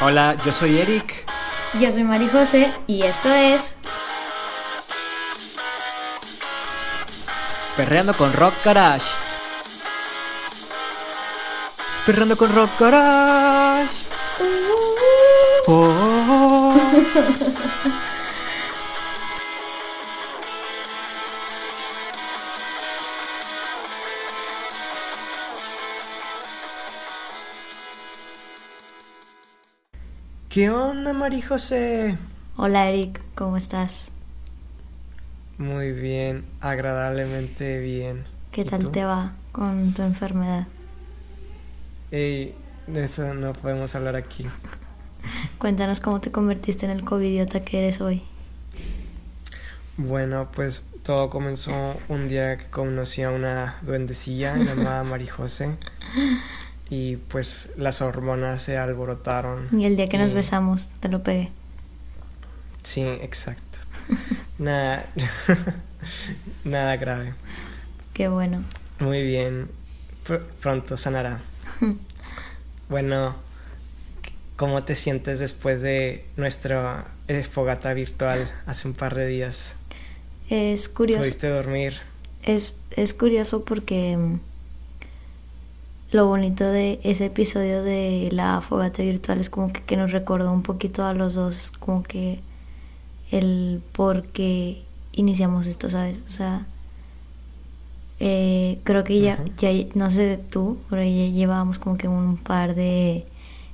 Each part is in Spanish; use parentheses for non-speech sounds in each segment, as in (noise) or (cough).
Hola, yo soy Eric. Yo soy Mari José y esto es Perreando con Rock Garage. Perreando con Rock Garage. Oh, oh. (laughs) ¿Qué onda, Mari José? Hola Eric, ¿cómo estás? Muy bien, agradablemente bien. ¿Qué ¿Y tal tú? te va con tu enfermedad? Ey, de eso no podemos hablar aquí. (laughs) Cuéntanos cómo te convertiste en el covidiota que eres hoy. Bueno, pues todo comenzó un día que conocí a una duendecilla (laughs) llamada Mari José. Y pues las hormonas se alborotaron. Y el día que nos besamos, te lo pegué. Sí, exacto. (laughs) Nada, (laughs) nada grave. Qué bueno. Muy bien. Pr- pronto sanará. (laughs) Bueno, ¿cómo te sientes después de nuestra eh, fogata virtual hace un par de días? Es curioso. ¿Pudiste dormir? Es, es curioso porque mm, lo bonito de ese episodio de la fogata virtual es como que, que nos recordó un poquito a los dos, como que el por qué iniciamos esto, ¿sabes? O sea, eh, creo que ya, ya, no sé tú, pero ya llevábamos como que un par de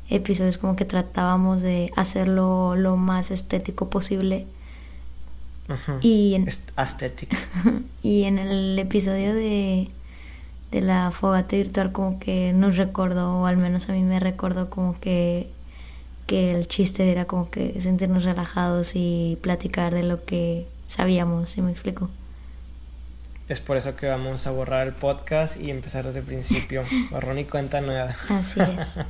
episodios como que tratábamos de hacerlo lo más estético posible. Ujú. Y en, Es aesthetic. (laughs) y en el episodio de, de la fogata virtual como que nos recordó, o al menos a mí me recordó como que, que el chiste era como que sentirnos relajados y platicar de lo que sabíamos, si me explico? Es por eso que vamos a borrar el podcast y empezar desde el principio. (laughs) Borrón y cuenta nueva. Así es. (laughs)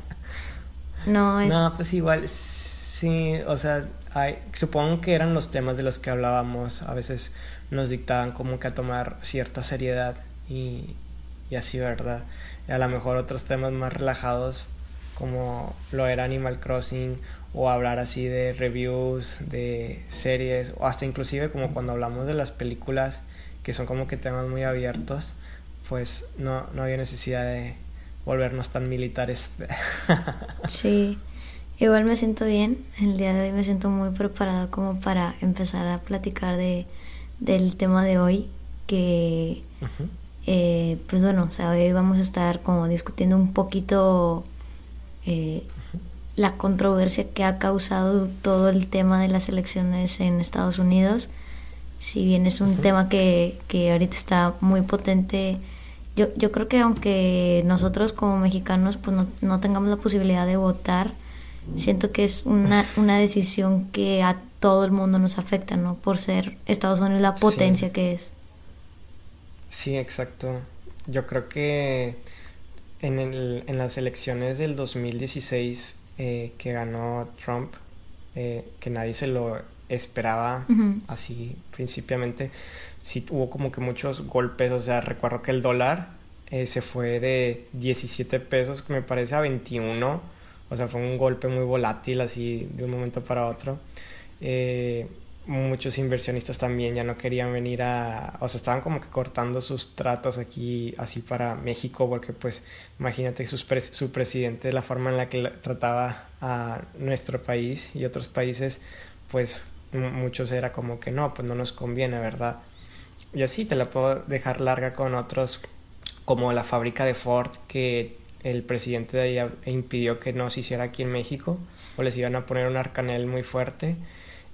No, es... No, pues igual, sí, o sea, hay, supongo que eran los temas de los que hablábamos. A veces nos dictaban como que a tomar cierta seriedad y, y así, ¿verdad? Y a lo mejor otros temas más relajados, como lo era Animal Crossing, o hablar así de reviews, de series, o hasta inclusive como cuando hablamos de las películas, que son como que temas muy abiertos, pues no, no había necesidad de volvernos tan militares. (laughs) Sí, igual me siento bien. El día de hoy me siento muy preparada como para empezar a platicar de, del tema de hoy, que. Eh, pues bueno, o sea, hoy vamos a estar como discutiendo un poquito eh, la controversia que ha causado todo el tema de las elecciones en Estados Unidos. Si bien es un tema que, que ahorita está muy potente, yo, yo creo que aunque nosotros como mexicanos pues no, no tengamos la posibilidad de votar, siento que es una, una decisión que a todo el mundo nos afecta, ¿no? Por ser Estados Unidos la Sí. potencia que es. Sí, exacto. Yo creo que en, el, en las elecciones del 2016 eh, que ganó Trump, eh, que nadie se lo esperaba así principalmente, sí hubo como que muchos golpes, o sea, recuerdo que el dólar eh, se fue de 17 pesos, que me parece, a 21, o sea, fue un golpe muy volátil así de un momento para otro. Eh, muchos inversionistas también ya no querían venir a, o sea, estaban como que cortando sus tratos aquí así para México, porque pues imagínate sus pres- su presidente, la forma en la que trataba a nuestro país y otros países, pues muchos era como que no, pues no nos conviene, ¿verdad? Y así te la puedo dejar larga con otros, como la fábrica de Ford, que el presidente de allá impidió que no se hiciera aquí en México, o les iban a poner un arcanel muy fuerte,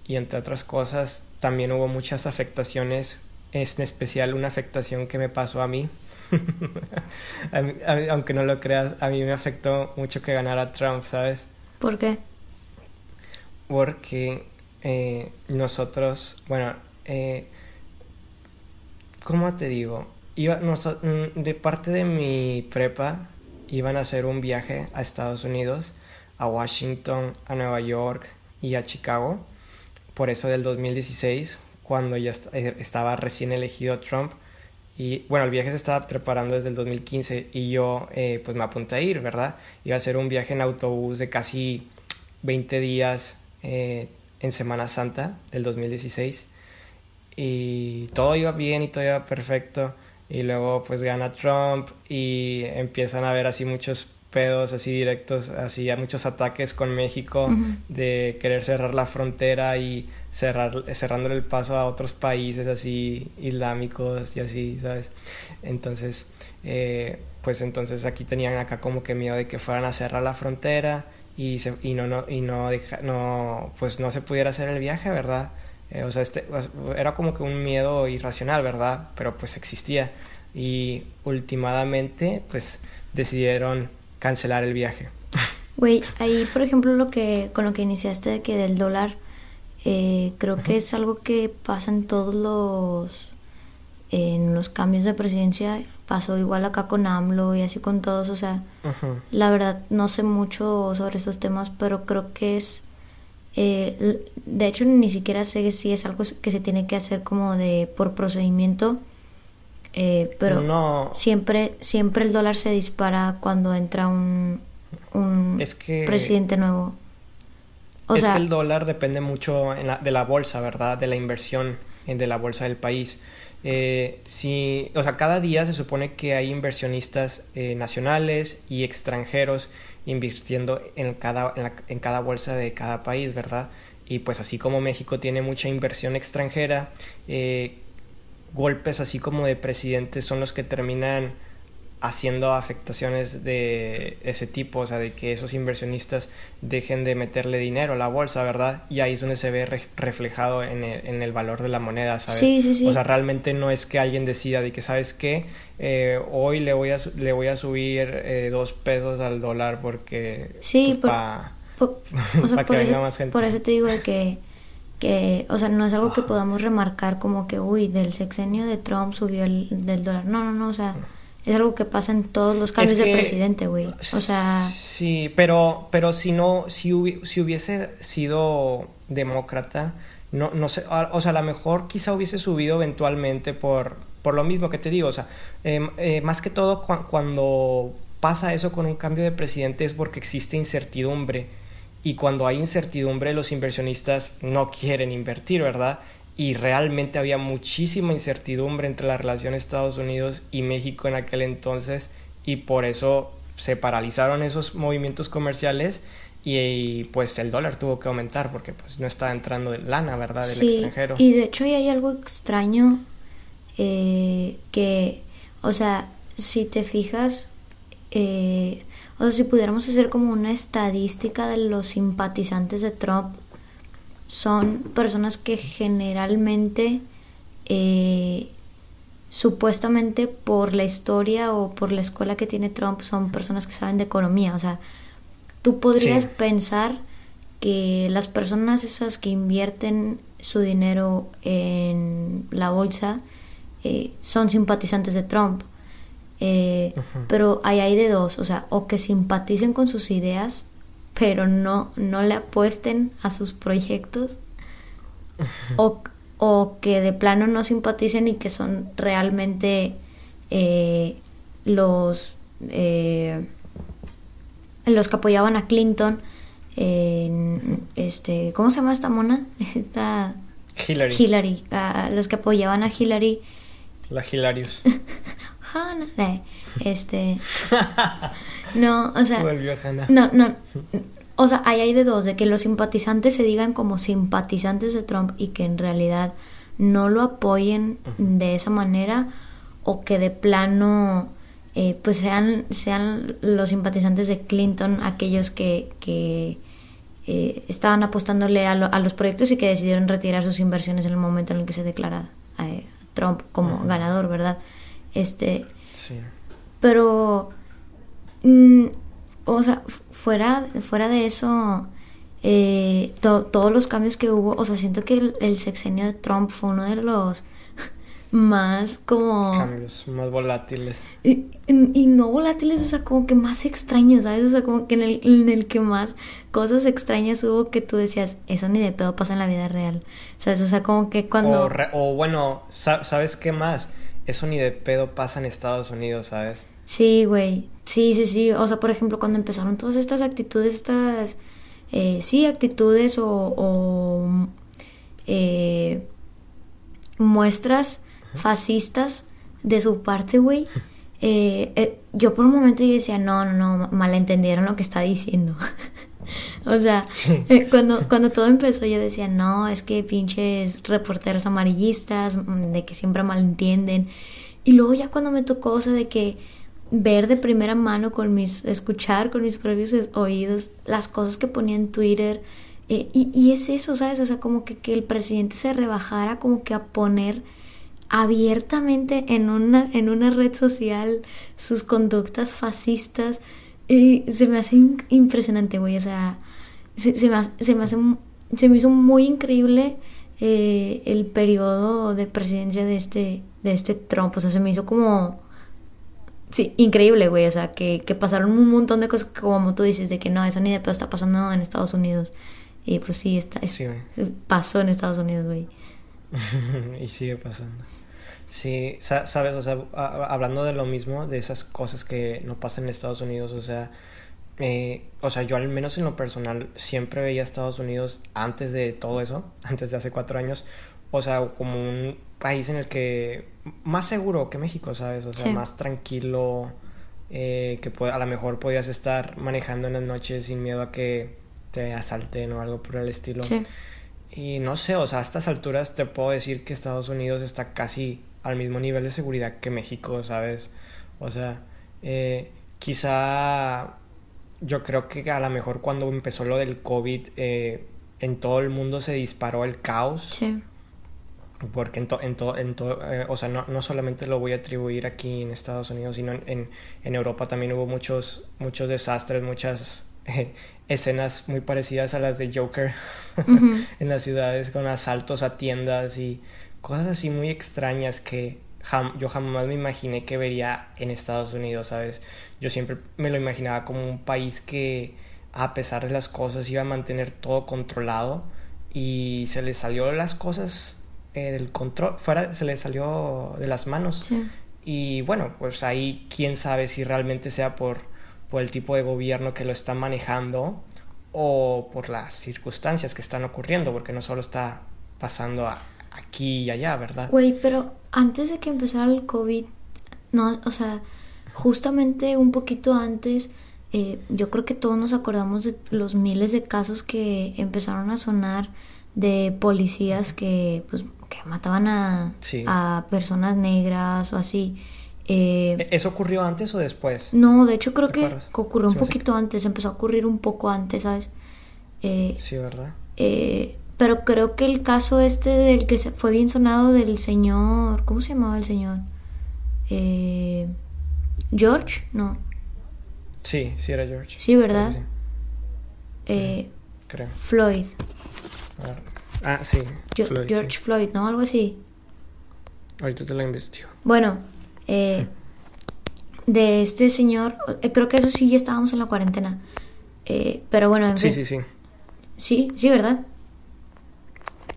y entre otras cosas también hubo muchas afectaciones, es en especial una afectación que me pasó a mí. (laughs) A mí- a mí- aunque no lo creas, a mí me afectó mucho que ganara Trump, ¿sabes? ¿Por qué? porque eh, nosotros, bueno, eh, ¿cómo te digo? Iba, noso- mm, de parte de mi prepa iban a hacer un viaje a Estados Unidos, a Washington, a Nueva York y a Chicago, por eso del 2016, cuando ya eh, estaba recién elegido Trump. Y bueno, el viaje se estaba preparando desde el 2015 y yo eh, pues me apunté a ir, ¿verdad? Iba a ser un viaje en autobús de casi 20 días eh, en Semana Santa del 2016 y todo iba bien y todo iba perfecto y luego pues gana Trump y empiezan a haber así muchos pedos así directos, así a muchos ataques con México de querer cerrar la frontera y cerrar, cerrándole el paso a otros países así islámicos y así, ¿sabes? Entonces, eh, pues entonces aquí tenían acá como que miedo de que fueran a cerrar la frontera y, se, y no, no, y no, no, pues no se pudiera hacer el viaje, ¿verdad? Eh, o sea, este, era como que un miedo irracional, ¿verdad? Pero pues existía. Y últimamente, pues decidieron cancelar el viaje. Güey, ahí por ejemplo lo que con lo que iniciaste de que del dólar, eh, creo que es algo que pasa en todos los en los cambios de presidencia. Pasó igual acá con AMLO y así con todos, o sea, la verdad no sé mucho sobre estos temas, pero creo que es, eh, de hecho ni siquiera sé si es algo que se tiene que hacer como de por procedimiento, eh, pero no. siempre, siempre el dólar se dispara cuando entra un, un presidente nuevo. O es que el dólar depende mucho de la bolsa, ¿verdad? De la inversión de la bolsa del país. Eh, si, o sea, cada día se supone que hay inversionistas eh, nacionales y extranjeros invirtiendo en cada, en, cada bolsa de cada país, ¿verdad? Y pues así como México tiene mucha inversión extranjera, eh, golpes así como de presidentes son los que terminan haciendo afectaciones de ese tipo, o sea, de que esos inversionistas dejen de meterle dinero a la bolsa, ¿verdad? Y ahí es donde se ve reflejado en el, en el, valor de la moneda, ¿sabes? Sí, sí, sí. O sea, realmente no es que alguien decida de que, ¿sabes qué? Eh, hoy le voy a, le voy a subir eh, dos pesos al dólar porque... Sí, pues, para (laughs) que venga más gente. Por eso te digo de que que, o sea, no es algo que podamos remarcar como que, uy, del sexenio de Trump subió el del dólar. No, no, no, o sea, es algo que pasa en todos los cambios de presidente, güey. O sea... Sí, pero, pero si no, si, si hubiese sido demócrata, no, no sé, o sea, a lo mejor quizá hubiese subido eventualmente por, por lo mismo que te digo, o sea, em, eh, más que todo cuando pasa eso con un cambio de presidente es porque existe incertidumbre y cuando hay incertidumbre los inversionistas no quieren invertir, ¿verdad? y realmente había muchísima incertidumbre entre la relación Estados Unidos y México en aquel entonces y por eso se paralizaron esos movimientos comerciales y, pues el dólar tuvo que aumentar porque pues no estaba entrando lana, ¿verdad? Del extranjero. Y de hecho hay algo extraño eh, que, o sea, si te fijas, eh, o sea, si pudiéramos hacer como una estadística de los simpatizantes de Trump son personas que generalmente eh, supuestamente por la historia o por la escuela que tiene Trump son personas que saben de economía. O sea, tú podrías pensar que las personas esas que invierten su dinero en la bolsa eh, son simpatizantes de Trump. Eh, pero ahí hay de dos, o sea, o que simpaticen con sus ideas pero no, no le apuesten a sus proyectos o, o, que de plano no simpaticen y que son realmente eh, los, eh, los que apoyaban a Clinton. En, este, ¿Cómo se llama esta mona? (laughs) Esta... Hillary. Hillary. los que apoyaban a Hillary. La Hilarius. (laughs) este... No, o sea. No, no. O sea, ahí hay de dos, de que los simpatizantes se digan como simpatizantes de Trump y que en realidad no lo apoyen de esa manera o que de plano eh, pues sean, sean los simpatizantes de Clinton aquellos que, que eh, estaban apostándole a, a, los proyectos y que decidieron retirar sus inversiones en el momento en el que se declara eh, Trump como ganador, ¿verdad? Este, sí. Pero Mm, o sea, fuera, fuera de eso, eh, todos los cambios que hubo, o sea, siento que el, sexenio de Trump fue uno de los (laughs) más como... Cambios más volátiles. Y, no volátiles, o sea, como que más extraños, ¿sabes? O sea, como que en el, en el que más cosas extrañas hubo que tú decías, eso ni de pedo pasa en la vida real. ¿Sabes? O sea, como que cuando... O, o bueno, ¿sabes qué más? Eso ni de pedo pasa en Estados Unidos, ¿sabes? Sí, güey. Sí, sí, sí. O sea, por ejemplo, cuando empezaron todas estas actitudes, estas eh, sí, actitudes o, eh, muestras fascistas de su parte, güey. (laughs) Eh, yo por un momento yo decía, no, no, no, malentendieron lo que está diciendo. (laughs) (laughs) o sea, cuando, cuando todo empezó yo decía, no, es que pinches reporteros amarillistas, mm, de que siempre malentienden. Y luego ya cuando me tocó, o sea, de que ver de primera mano con mis, escuchar con mis propios oídos las cosas que ponía en Twitter. Eh, y, y, es eso, ¿sabes? O sea, como que, que, el presidente se rebajara como que a poner abiertamente en una, en una red social sus conductas fascistas. Y se me hace impresionante, güey. O sea, se, se, me, se, me hace, se me hizo muy increíble eh, el periodo de presidencia de este, de este Trump. O sea, se me hizo como Sí, increíble, güey. O sea, que, que, pasaron un montón de cosas como tú dices, de que no, eso ni de pedo está pasando en Estados Unidos. Y pues sí, está, pasó en Estados Unidos, güey. (laughs) y sigue pasando. Sí, sabes, o sea, hablando de lo mismo, de esas cosas que no pasan en Estados Unidos, o sea, eh, o sea, yo al menos en lo personal siempre veía a Estados Unidos antes de todo eso, (laughs) antes de hace cuatro años, o sea, como un país en el que más seguro que México, ¿sabes? O sea, más tranquilo, eh, que a lo mejor podías estar manejando en las noches sin miedo a que te asalten o algo por el estilo. Sí. Y no sé, o sea, a estas alturas te puedo decir que Estados Unidos está casi al mismo nivel de seguridad que México, ¿sabes? O sea, eh, quizá yo creo que a lo mejor cuando empezó lo del COVID, eh, en todo el mundo se disparó el caos. Sí porque en, en, en eh, o sea, no, no, solamente lo voy a atribuir aquí en Estados Unidos, sino en, en Europa también hubo muchos, muchos desastres, muchas eh, (laughs) escenas muy parecidas a las de Joker (laughs) en las ciudades con asaltos a tiendas y cosas así muy extrañas que yo jamás me imaginé que vería en Estados Unidos, ¿sabes? Yo siempre me lo imaginaba como un país que a pesar de las cosas iba a mantener todo controlado y se le salió las cosas eh, del control, fuera, se le salió de las manos. Y bueno, pues ahí quién sabe si realmente sea por, por el tipo de gobierno que lo está manejando o por las circunstancias que están ocurriendo, porque no solo está pasando aquí y allá, ¿verdad? Güey, pero antes de que empezara el COVID, no, o sea, justamente un poquito antes, eh, yo creo que todos nos acordamos de los miles de casos que empezaron a sonar de policías que pues que mataban a, a personas negras o así. Eh, ¿E-, ¿Eso ocurrió antes o después? No, de hecho creo que ocurrió un poquito antes, empezó a ocurrir un poco antes, ¿sabes? Eh, sí, ¿verdad? Eh, pero creo que el caso este del que fue bien sonado del señor, ¿cómo se llamaba el señor? George, no. Sí, sí era George. Sí, ¿verdad? creo. Floyd. Ah, sí. George Floyd, ¿no? Algo así. Ahorita te lo investigo. Bueno, eh, de este señor, eh, creo que eso sí ya estábamos en la cuarentena. Eh, pero bueno, en Sí, sí, sí. Sí, sí, ¿verdad?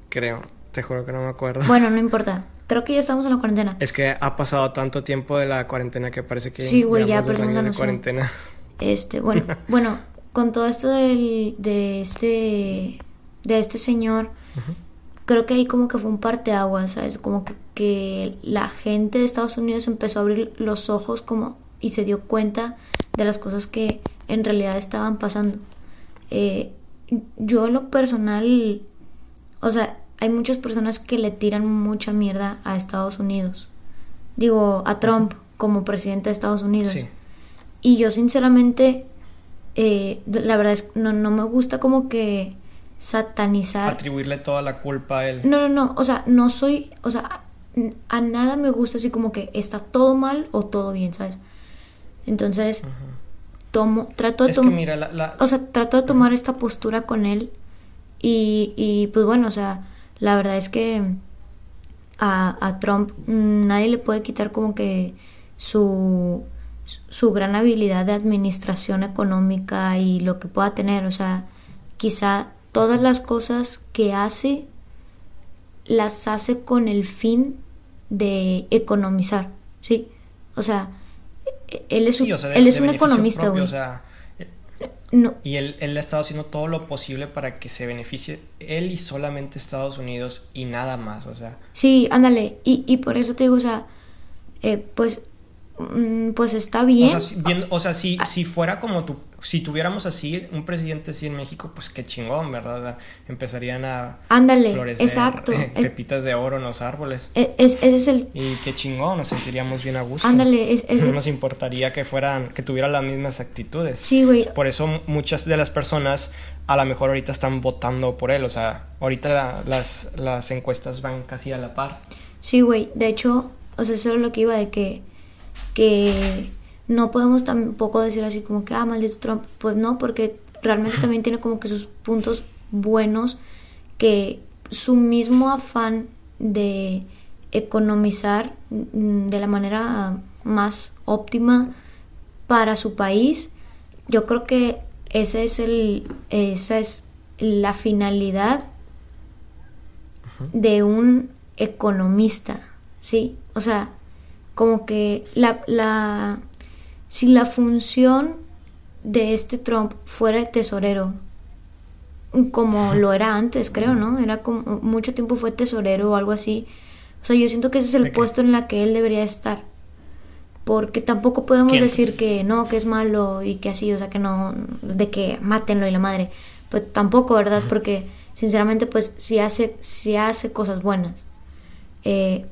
Creo, te juro que no me acuerdo. Bueno, no importa. Creo que ya estamos en la cuarentena. Es que ha pasado tanto tiempo de la cuarentena que parece que sí, güey, ya, pero de cuarentena. Este, bueno, (laughs) bueno, con todo esto del, de este de este señor creo que ahí como que fue un parteaguas, ¿sabes? Como que, que la gente de Estados Unidos empezó a abrir los ojos como y se dio cuenta de las cosas que en realidad estaban pasando. Eh, yo en lo personal, o sea, hay muchas personas que le tiran mucha mierda a Estados Unidos. Digo, a Trump como presidente de Estados Unidos. Y yo sinceramente, eh, la verdad es que no, no me gusta como que satanizar. Atribuirle toda la culpa a él. No, no, no, o sea, no soy, o sea, a nada me gusta así como que está todo mal o todo bien, ¿sabes? Entonces, tomo, trato de tomar, o sea, trato de tomar esta postura con él y, y pues bueno, o sea, la verdad es que a, a Trump nadie le puede quitar como que su su gran habilidad de administración económica y lo que pueda tener, o sea, quizá todas las cosas que hace las hace con el fin de economizar, ¿sí? O sea, él es, él es un economista, güey. No. Y él, él ha estado haciendo todo lo posible para que se beneficie él y solamente Estados Unidos y nada más, o sea. Sí, ándale. Y, y por eso te digo, o sea, eh, pues, pues está bien. O sea, si, bien- o sea, si, si fuera como tú, si tuviéramos así un presidente así en México, pues qué chingón, ¿verdad? Empezarían a Ándale, florecer exacto. eh, pepitas de oro en los árboles. E- es- ese es el... Y qué chingón, nos sentiríamos bien a gusto. Ándale, es, es el- nos importaría que fueran, que tuvieran las mismas actitudes. Sí, güey. Por eso muchas de las personas a lo mejor ahorita están votando por él. O sea, ahorita la- las, las encuestas van casi a la par. Sí, güey. De hecho, o sea, eso es lo que iba de que, que no podemos tampoco decir así como que, ah, maldito Trump. Pues no, porque realmente (laughs) también tiene como que sus puntos buenos que su mismo afán de economizar mm, de la manera más óptima para su país, yo creo que ese es el, esa es la finalidad de un economista, ¿sí? O sea, como que la, la, si la función de este Trump fuera tesorero, como (laughs) lo era antes, creo, ¿no? Era como, mucho tiempo fue tesorero o algo así. O sea, yo siento que ese es ¿De el puesto en la que él debería estar. Porque tampoco podemos ¿Quién? decir que no, que es malo y que así, o sea, que no, de que mátenlo y la madre. Pues tampoco, ¿verdad? Porque sinceramente, pues sí hace, sí hace cosas buenas. Eh,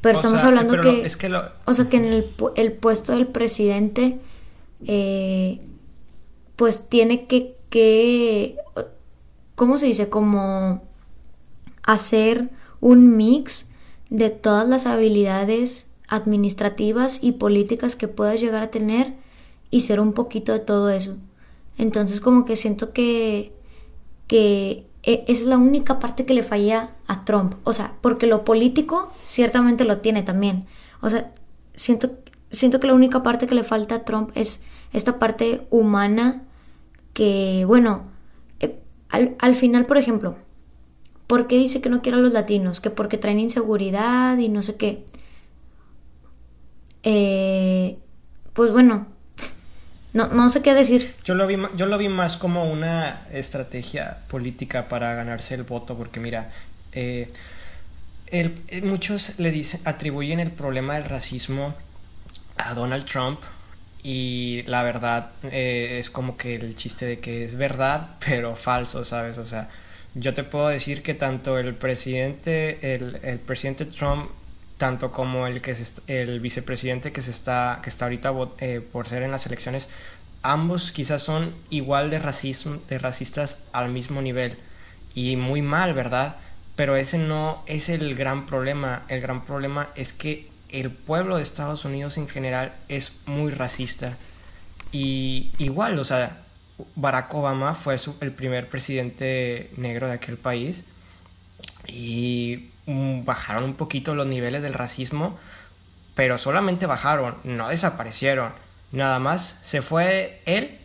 Pero O estamos sea, hablando pero que- lo- es que lo- o sea que en el puesto del presidente, eh, pues tiene que, que, ¿cómo se dice? Como hacer un mix de todas las habilidades administrativas y políticas que puedas llegar a tener y ser un poquito de todo eso. Entonces como que siento que, que e- es la única parte que le falla a Trump. O sea, porque lo político ciertamente lo tiene también. O sea, siento, siento que la única parte que le falta a Trump es esta parte humana que, bueno, eh, al, al final, por ejemplo, ¿por qué dice que no quiere a los latinos? Que porque traen inseguridad y no sé qué. Eh, pues bueno, no, no sé qué decir. Yo lo, vi, yo lo vi más como una estrategia política para ganarse el voto, porque mira, eh, eh, muchos le dicen, atribuyen el problema del racismo a Donald Trump y la verdad eh, es como que el chiste de que es verdad, (laughs) pero falso, ¿sabes? O sea, yo te puedo decir que tanto el presidente, el, el presidente Trump, tanto como el que se el vicepresidente que se está, que está ahorita eh, por ser en las elecciones, ambos quizás son igual de racismo, de racistas al mismo nivel. Y muy mal, ¿verdad? Pero ese no es el gran problema. El gran problema es que el pueblo de Estados Unidos en general es muy racista. Y igual, o sea, Barack Obama fue el primer presidente negro de aquel país y bajaron un poquito los niveles del racismo, pero solamente bajaron, no desaparecieron. Nada más se fue él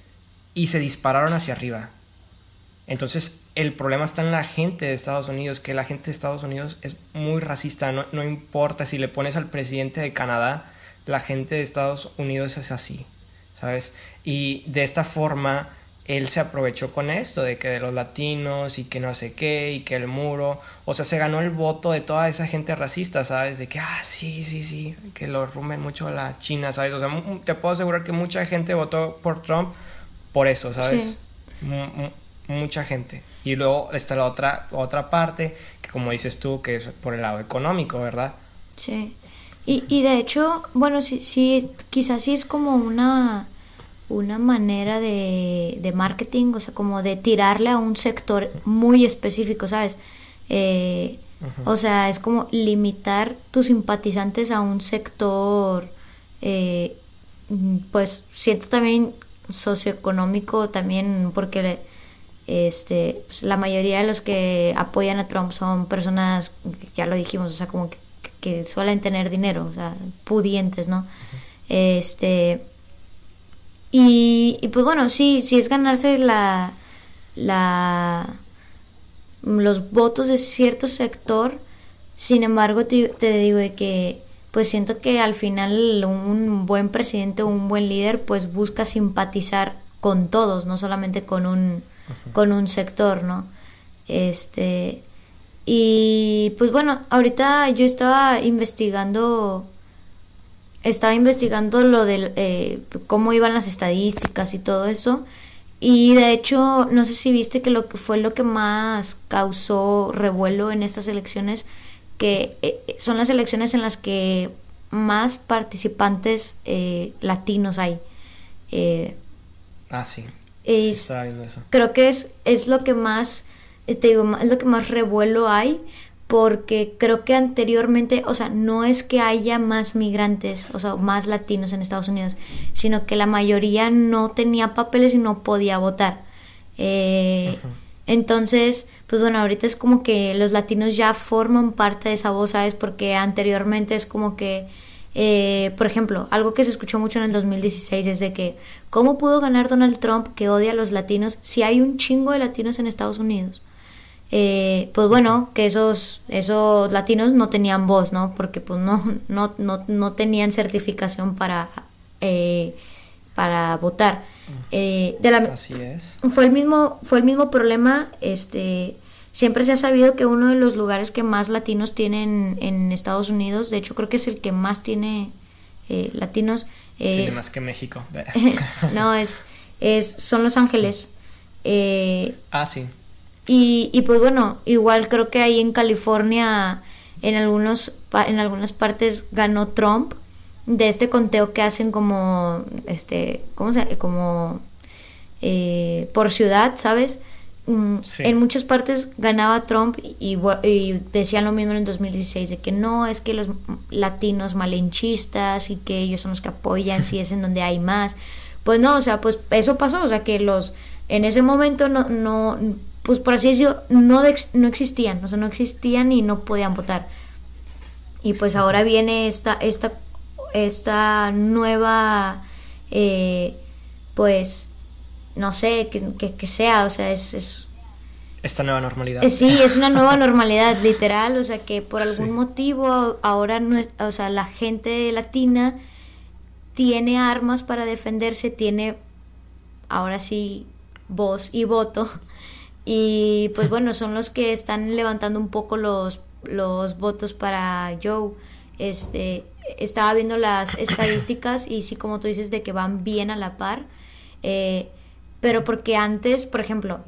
y se dispararon hacia arriba. Entonces, el problema está en la gente de Estados Unidos, que la gente de Estados Unidos es muy racista, no, no importa si le pones al presidente de Canadá, la gente de Estados Unidos es así, ¿sabes? Y de esta forma, él se aprovechó con esto, de que de los latinos y que no sé qué, y que el muro, o sea, se ganó el voto de toda esa gente racista, ¿sabes? De que, ah, sí, sí, sí, que lo rumben mucho a la China, ¿sabes? O sea, te puedo asegurar que mucha gente votó por Trump por eso, ¿sabes? Sí. Mucha gente. Y luego está la otra, otra parte, que como dices tú, que es por el lado económico, ¿verdad? Sí. Y, y de hecho, bueno, sí, sí, quizás sí es como una, una manera de, de marketing, o sea, como de tirarle a un sector muy específico, ¿sabes? Eh, O sea, es como limitar tus simpatizantes a un sector, eh, mm, pues siento también socioeconómico también, porque este, pues, la mayoría de los que apoyan a Trump son personas, ya lo dijimos, o sea, como que, que suelen tener dinero, o sea, pudientes, ¿no? Este, y, y pues bueno, sí, sí es ganarse la, la, los votos de cierto sector, sin embargo te, te digo de que pues siento que al final un buen presidente o un buen líder pues busca simpatizar con todos, no solamente con un, con un sector, ¿no? Este, y pues bueno, ahorita yo estaba investigando, estaba investigando lo de eh, cómo iban las estadísticas y todo eso. Y de hecho, no sé si viste que lo que fue lo que más causó revuelo en estas elecciones, que eh, son las elecciones en las que más participantes eh, latinos hay. ah, sí. Creo que es, es lo que más te digo, es lo que más revuelo hay porque creo que anteriormente, o sea, no es que haya más migrantes, o sea, más latinos en Estados Unidos, sino que la mayoría no tenía papeles y no podía votar. Eh, entonces, pues bueno, ahorita es como que los latinos ya forman parte de esa voz, ¿sabes? Porque anteriormente es como que, eh, por ejemplo, algo que se escuchó mucho en el 2016 es de que, ¿cómo pudo ganar Donald Trump que odia a los latinos si hay un chingo de latinos en Estados Unidos? Eh, pues bueno, que esos, esos latinos no tenían voz, ¿no? Porque pues no, no, no, no tenían certificación para, eh, para votar. Eh, de la, Así es. Fue el mismo, fue el mismo problema, este siempre se ha sabido que uno de los lugares que más latinos tienen en Estados Unidos, de hecho creo que es el que más tiene latinos. tiene más que México. (laughs) (laughs) no, es, es, son Los Ángeles. ah, sí. Y, y pues bueno, igual creo que ahí en California, en, algunos, en algunas partes ganó Trump de este conteo que hacen como, este, ¿cómo se Como eh, por ciudad, ¿sabes? Mm, en muchas partes ganaba Trump y, y, decían lo mismo en el 2016, de que no, es que los latinos malinchistas y que ellos son los que apoyan si (laughs) es en donde hay más. Pues no, o sea, pues eso pasó, o sea, que los en ese momento no, no pues por así decirlo, no, no existían, o sea, no existían y no podían votar. Y pues ahora viene esta, esta, esta nueva, eh, pues, no sé, que, que, sea, o sea, es, es esta nueva normalidad. Eh, sí, es una nueva (laughs) normalidad, literal, o sea que por algún motivo ahora no o sea, la gente latina tiene armas para defenderse, tiene ahora sí voz y voto y pues bueno, son los que están levantando un poco los, los votos para Joe. Este, estaba viendo las estadísticas y sí, como tú dices, de que van bien a la par. Eh, pero porque antes, por ejemplo,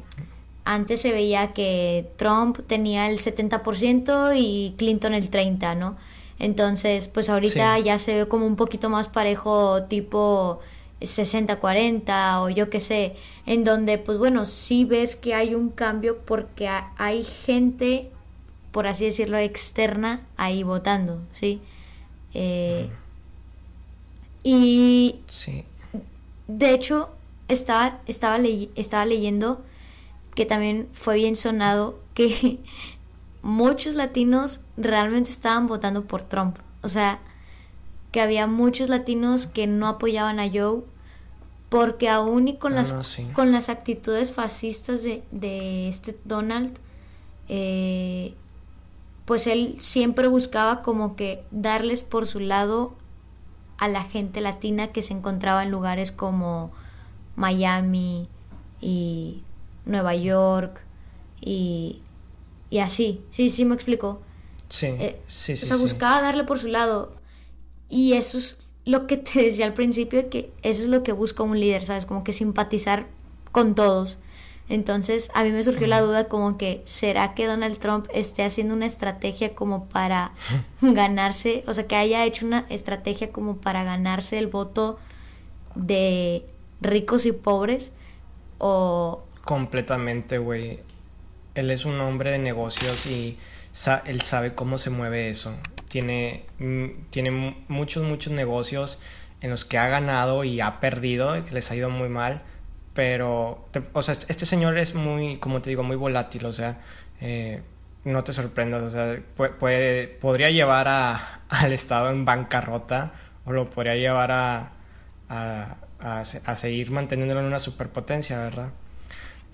antes se veía que Trump tenía el 70% y Clinton el 30%, ¿no? Entonces, pues ahorita ya se ve como un poquito más parejo, tipo 60-40 o yo qué sé, en donde pues bueno, sí ves que hay un cambio porque hay gente, por así decirlo, externa ahí votando, ¿sí? Eh, y sí. de hecho, estaba, estaba, estaba leyendo que también fue bien sonado que (laughs) muchos latinos realmente estaban votando por Trump. O sea, que había muchos latinos que no apoyaban a Joe porque aún y con, ah, las, con las actitudes fascistas de, de este Donald, eh, pues él siempre buscaba como que darles por su lado a la gente latina que se encontraba en lugares como Miami y Nueva York y, y así. Sí, sí me explico. Sí, eh, sí, sí. O sea, buscaba darle por su lado. Y eso es lo que te decía al principio, que eso es lo que busca un líder, ¿sabes? Como que simpatizar con todos. Entonces a mí me surgió la duda como que, ¿será que Donald Trump esté haciendo una estrategia como para ganarse, o sea, que haya hecho una estrategia como para ganarse el voto de ricos y pobres? O... Completamente, güey. Él es un hombre de negocios y él sabe cómo se mueve eso tiene, mm, tiene muchos, muchos negocios en los que ha ganado y ha perdido, que les ha ido muy mal, pero, o sea, este señor es muy, como te digo, muy volátil, o sea, eh, no te sorprendas, o sea, puede, podría llevar a, (laughs) al Estado en bancarrota o lo podría llevar a, a, a, seguir manteniéndolo en una superpotencia, ¿verdad?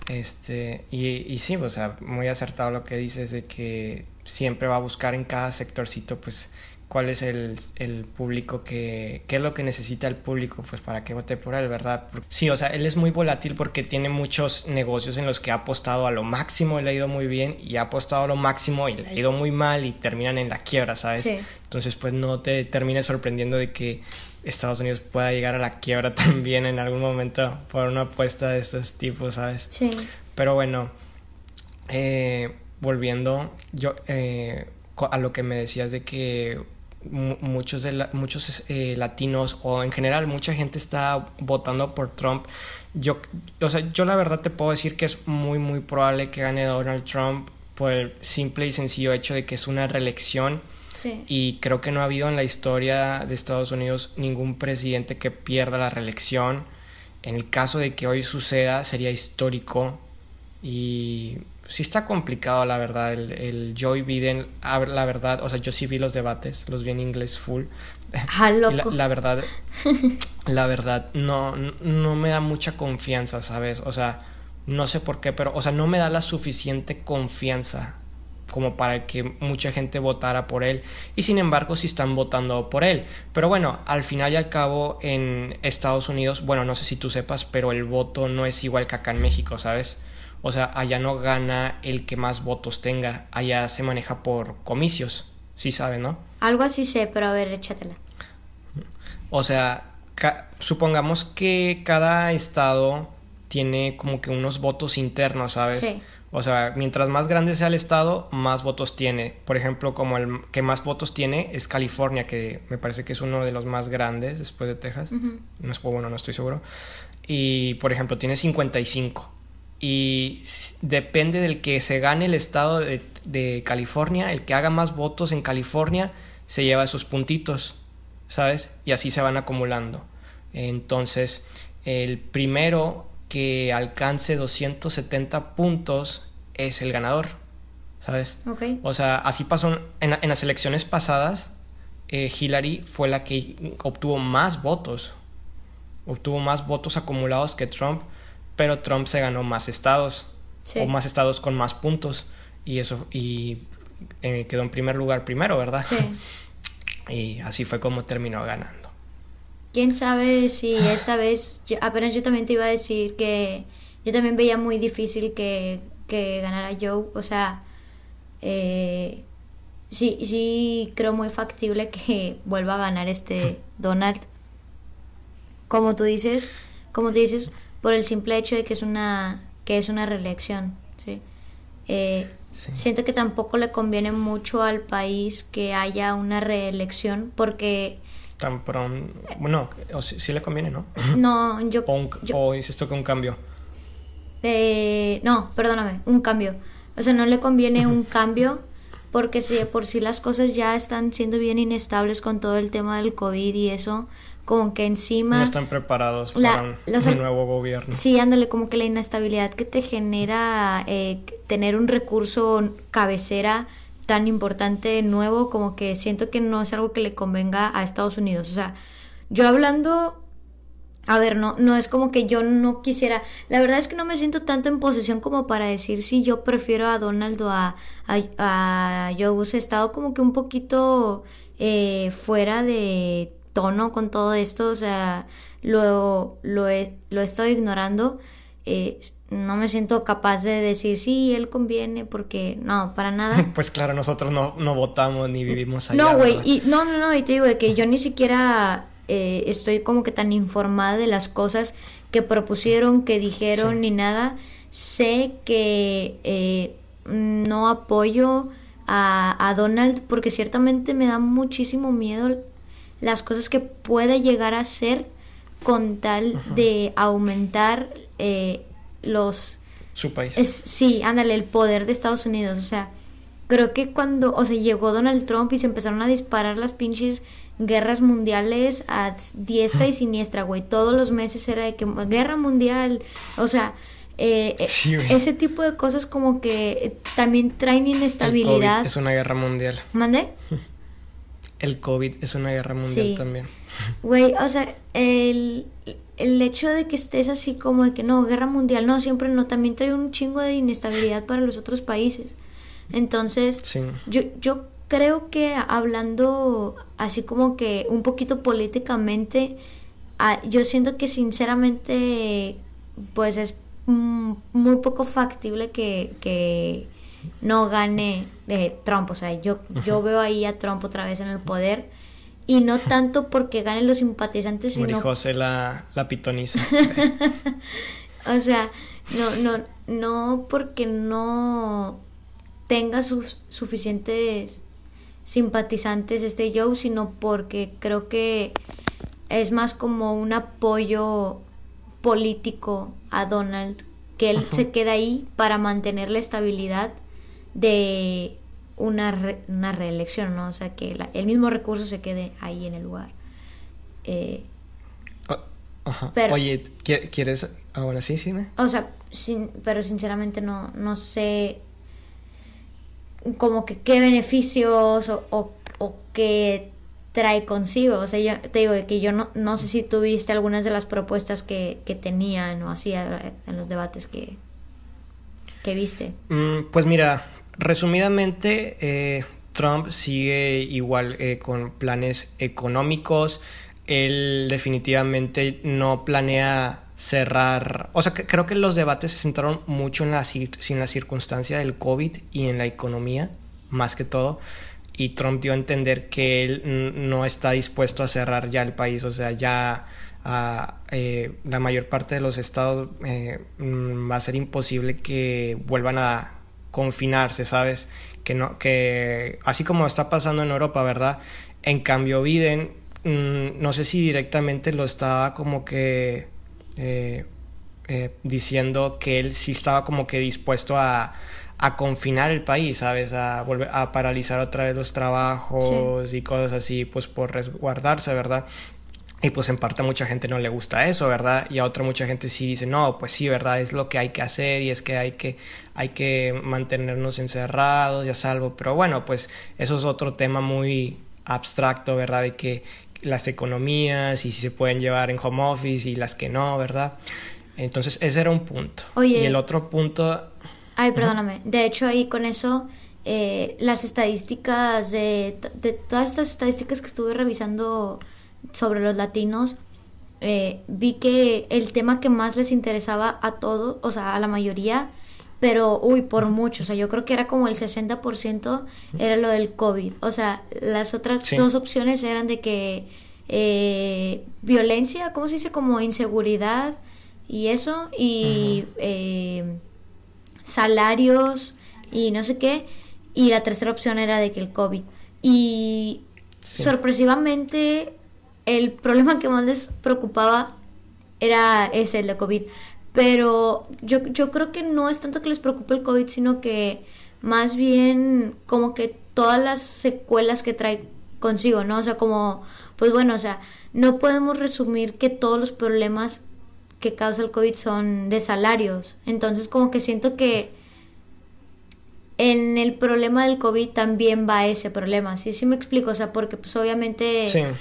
Este, y, y sí, o sea, muy acertado lo que dices de que siempre va a buscar en cada sectorcito pues cuál es el, el, público que, qué es lo que necesita el público, pues para que vote por él, ¿verdad? Sí, o sea, él es muy volátil porque tiene muchos negocios en los que ha apostado a lo máximo y le ha ido muy bien y ha apostado a lo máximo y le ha ido muy mal y terminan en la quiebra, ¿sabes? Sí. Entonces, pues no te termines sorprendiendo de que Estados Unidos pueda llegar a la quiebra (laughs) también en algún momento por una apuesta de estos tipos, ¿sabes? Sí. Pero bueno, eh, volviendo yo eh, a lo que me decías de que muchos de muchos eh, latinos o en general mucha gente está votando por Trump yo o sea yo la verdad te puedo decir que es muy muy probable que gane Donald Trump por el simple y sencillo hecho de que es una reelección sí. y creo que no ha habido en la historia de Estados Unidos ningún presidente que pierda la reelección en el caso de que hoy suceda sería histórico y sí está complicado, la verdad, el, el Joe Biden, la verdad, o sea, yo sí vi los debates, los vi en inglés full. Ah, (laughs) loco. La, verdad, (laughs) la verdad, no, no me da mucha confianza, ¿sabes? O sea, no sé por qué, pero, o sea, no me da la suficiente confianza como para que mucha gente votara por él y sin embargo sí están votando por él pero bueno al final y al cabo en Estados Unidos bueno no sé si tú sepas pero el voto no es igual que acá en México sabes o sea, allá no gana el que más votos tenga, allá se maneja por comicios, sí sabe, ¿no? Algo así sé, pero a ver, échatela. O sea, supongamos que cada estado tiene como que unos votos internos, ¿sabes? Sí. O sea, mientras más grande sea el estado, más votos tiene. Por ejemplo, como el que más votos tiene es California, que me parece que es uno de los más grandes después de Texas. No es bueno, no estoy seguro. Y, por ejemplo, tiene 55 y depende del que se gane el estado de, California, el que haga más votos en California se lleva esos puntitos, ¿sabes? Y así se van acumulando. Entonces, el primero que alcance 270 puntos es el ganador, ¿sabes? Okay. O sea, así pasó en, en las elecciones pasadas. Eh, Hillary fue la que obtuvo más votos, obtuvo más votos acumulados que Trump pero Trump se ganó más estados o más estados con más puntos y eso y eh, quedó en primer lugar primero, ¿verdad? Sí. (laughs) Y así fue como terminó ganando. Quién sabe si esta vez, apenas yo también te iba a decir que yo también veía muy difícil que, que ganara Joe, o sea, eh, sí, sí creo muy factible que (laughs) vuelva a ganar este (laughs) Donald. Como tú dices, como tú dices, por el simple hecho de que es una, que es una reelección. Eh, ¿sí? Siento que tampoco le conviene mucho al país que haya una reelección porque... Tan pronto... Bueno, sí, le conviene, ¿no? (laughs) No, yo... O, dices tú que un cambio. Eh, no, perdóname, un cambio. O sea, no le conviene un (laughs) cambio porque si de por sí las cosas ya están siendo bien inestables con todo el tema del COVID y eso, como que encima... No están preparados para un, nuevo gobierno. Sí, ándale, como que la inestabilidad que te genera eh, tener un recurso cabecera tan importante nuevo, como que siento que no es algo que le convenga a Estados Unidos. O sea, yo hablando... A ver, no, no es como que yo no quisiera. La verdad es que no me siento tanto en posesión como para decir si yo prefiero a Donald o a, a, a Joe. He estado como que un poquito eh, fuera de tono con todo esto, o sea, lo, lo, he, lo he estado ignorando. Eh, no me siento capaz de decir sí, él conviene, porque no, para nada. (laughs) Pues claro, nosotros no, no votamos ni vivimos allá. No, güey, y no, no, no, y te digo de que yo ni siquiera eh, estoy como que tan informada de las cosas que propusieron, que dijeron, ni nada. Sé que eh, no apoyo a, a Donald porque ciertamente me da muchísimo miedo las cosas que puede llegar a ser con tal de aumentar eh, los... Su país. sí, ándale, el poder de Estados Unidos. O sea, creo que cuando, o sea, llegó Donald Trump y se empezaron a disparar las pinches guerras mundiales a diestra y siniestra, güey. Todos los meses era de que guerra mundial, o sea, eh, eh, ese tipo de cosas como que también traen inestabilidad. es una guerra mundial. ¿Mande? (laughs) El COVID es una guerra mundial también. Güey, o sea, el, el hecho de que estés así como de que no, guerra mundial, no, siempre no, también trae un chingo de inestabilidad para los otros países. Entonces, yo, yo creo que hablando así como que un poquito políticamente, yo siento que sinceramente pues es muy poco factible que, que no gane eh, Trump. O sea, yo, yo veo ahí a Trump otra vez en el poder. Y no tanto porque ganen los simpatizantes, sino... José la, la pitoniza. (laughs) o sea, no, no, no porque no tenga sus suficientes simpatizantes este Joe, sino porque creo que es más como un apoyo político a Donald, que él se queda ahí para mantener la estabilidad de una, una reelección, ¿no? O sea, que el mismo recurso se quede ahí en el lugar. Eh, Ajá. Oye, ¿quieres ahora sí, sí? O sea, sin, pero sinceramente no, no sé como que qué beneficios o, o, o, qué trae consigo. O sea, yo te digo que yo no, no sé si tuviste algunas de las propuestas que, que tenían o así en los debates que, que viste. Mm, pues mira, resumidamente, eh, Trump sigue igual eh, con planes económicos. Él definitivamente no planea cerrar, o sea, que creo que los debates se centraron mucho en la, en circunstancia del COVID y en la economía, más que todo, y Trump dio a entender que él no está dispuesto a cerrar ya el país, o sea, ya a, eh, la mayor parte de los estados eh, mm, va a ser imposible que vuelvan a confinarse, ¿sabes? Que no, que así como está pasando en Europa, ¿verdad? En cambio, Biden, mm, no sé si directamente lo estaba como que eh, eh, diciendo que él sí estaba como que dispuesto a, a confinar el país, ¿sabes? A volver a paralizar otra vez los trabajos y cosas así, pues por resguardarse, ¿verdad? Y pues en parte a mucha gente no le gusta eso, ¿verdad? Y a otra mucha gente sí dice, no, pues sí, ¿verdad? Es lo que hay que hacer y es que hay que, hay que mantenernos encerrados y a salvo. Pero bueno, pues eso es otro tema muy abstracto, ¿verdad? De que las economías y si se pueden llevar en home office y las que no, ¿verdad? Entonces ese era un punto. y el otro punto... Ay, perdóname. De hecho ahí con eso, eh, las estadísticas de, de todas estas estadísticas que estuve revisando sobre los latinos, eh, vi que el tema que más les interesaba a todos, o sea, a la mayoría, pero uy, por mucho, o sea, yo creo que era como el 60% era lo del COVID. O sea, las otras dos opciones eran de que eh, violencia, ¿cómo se dice? Como inseguridad y eso, y eh, salarios y no sé qué. Y la tercera opción era de que el COVID. Y sorpresivamente el problema que más les preocupaba era ese, el de COVID. Pero yo, yo creo que no es tanto que les preocupe el COVID, sino que más bien como que todas las secuelas que trae consigo, ¿no? O sea, como, pues bueno, o sea, no podemos resumir que todos los problemas que causa el COVID son de salarios. Entonces, como que siento que en el problema del COVID también va ese problema. Sí, sí me explico, o sea, porque pues obviamente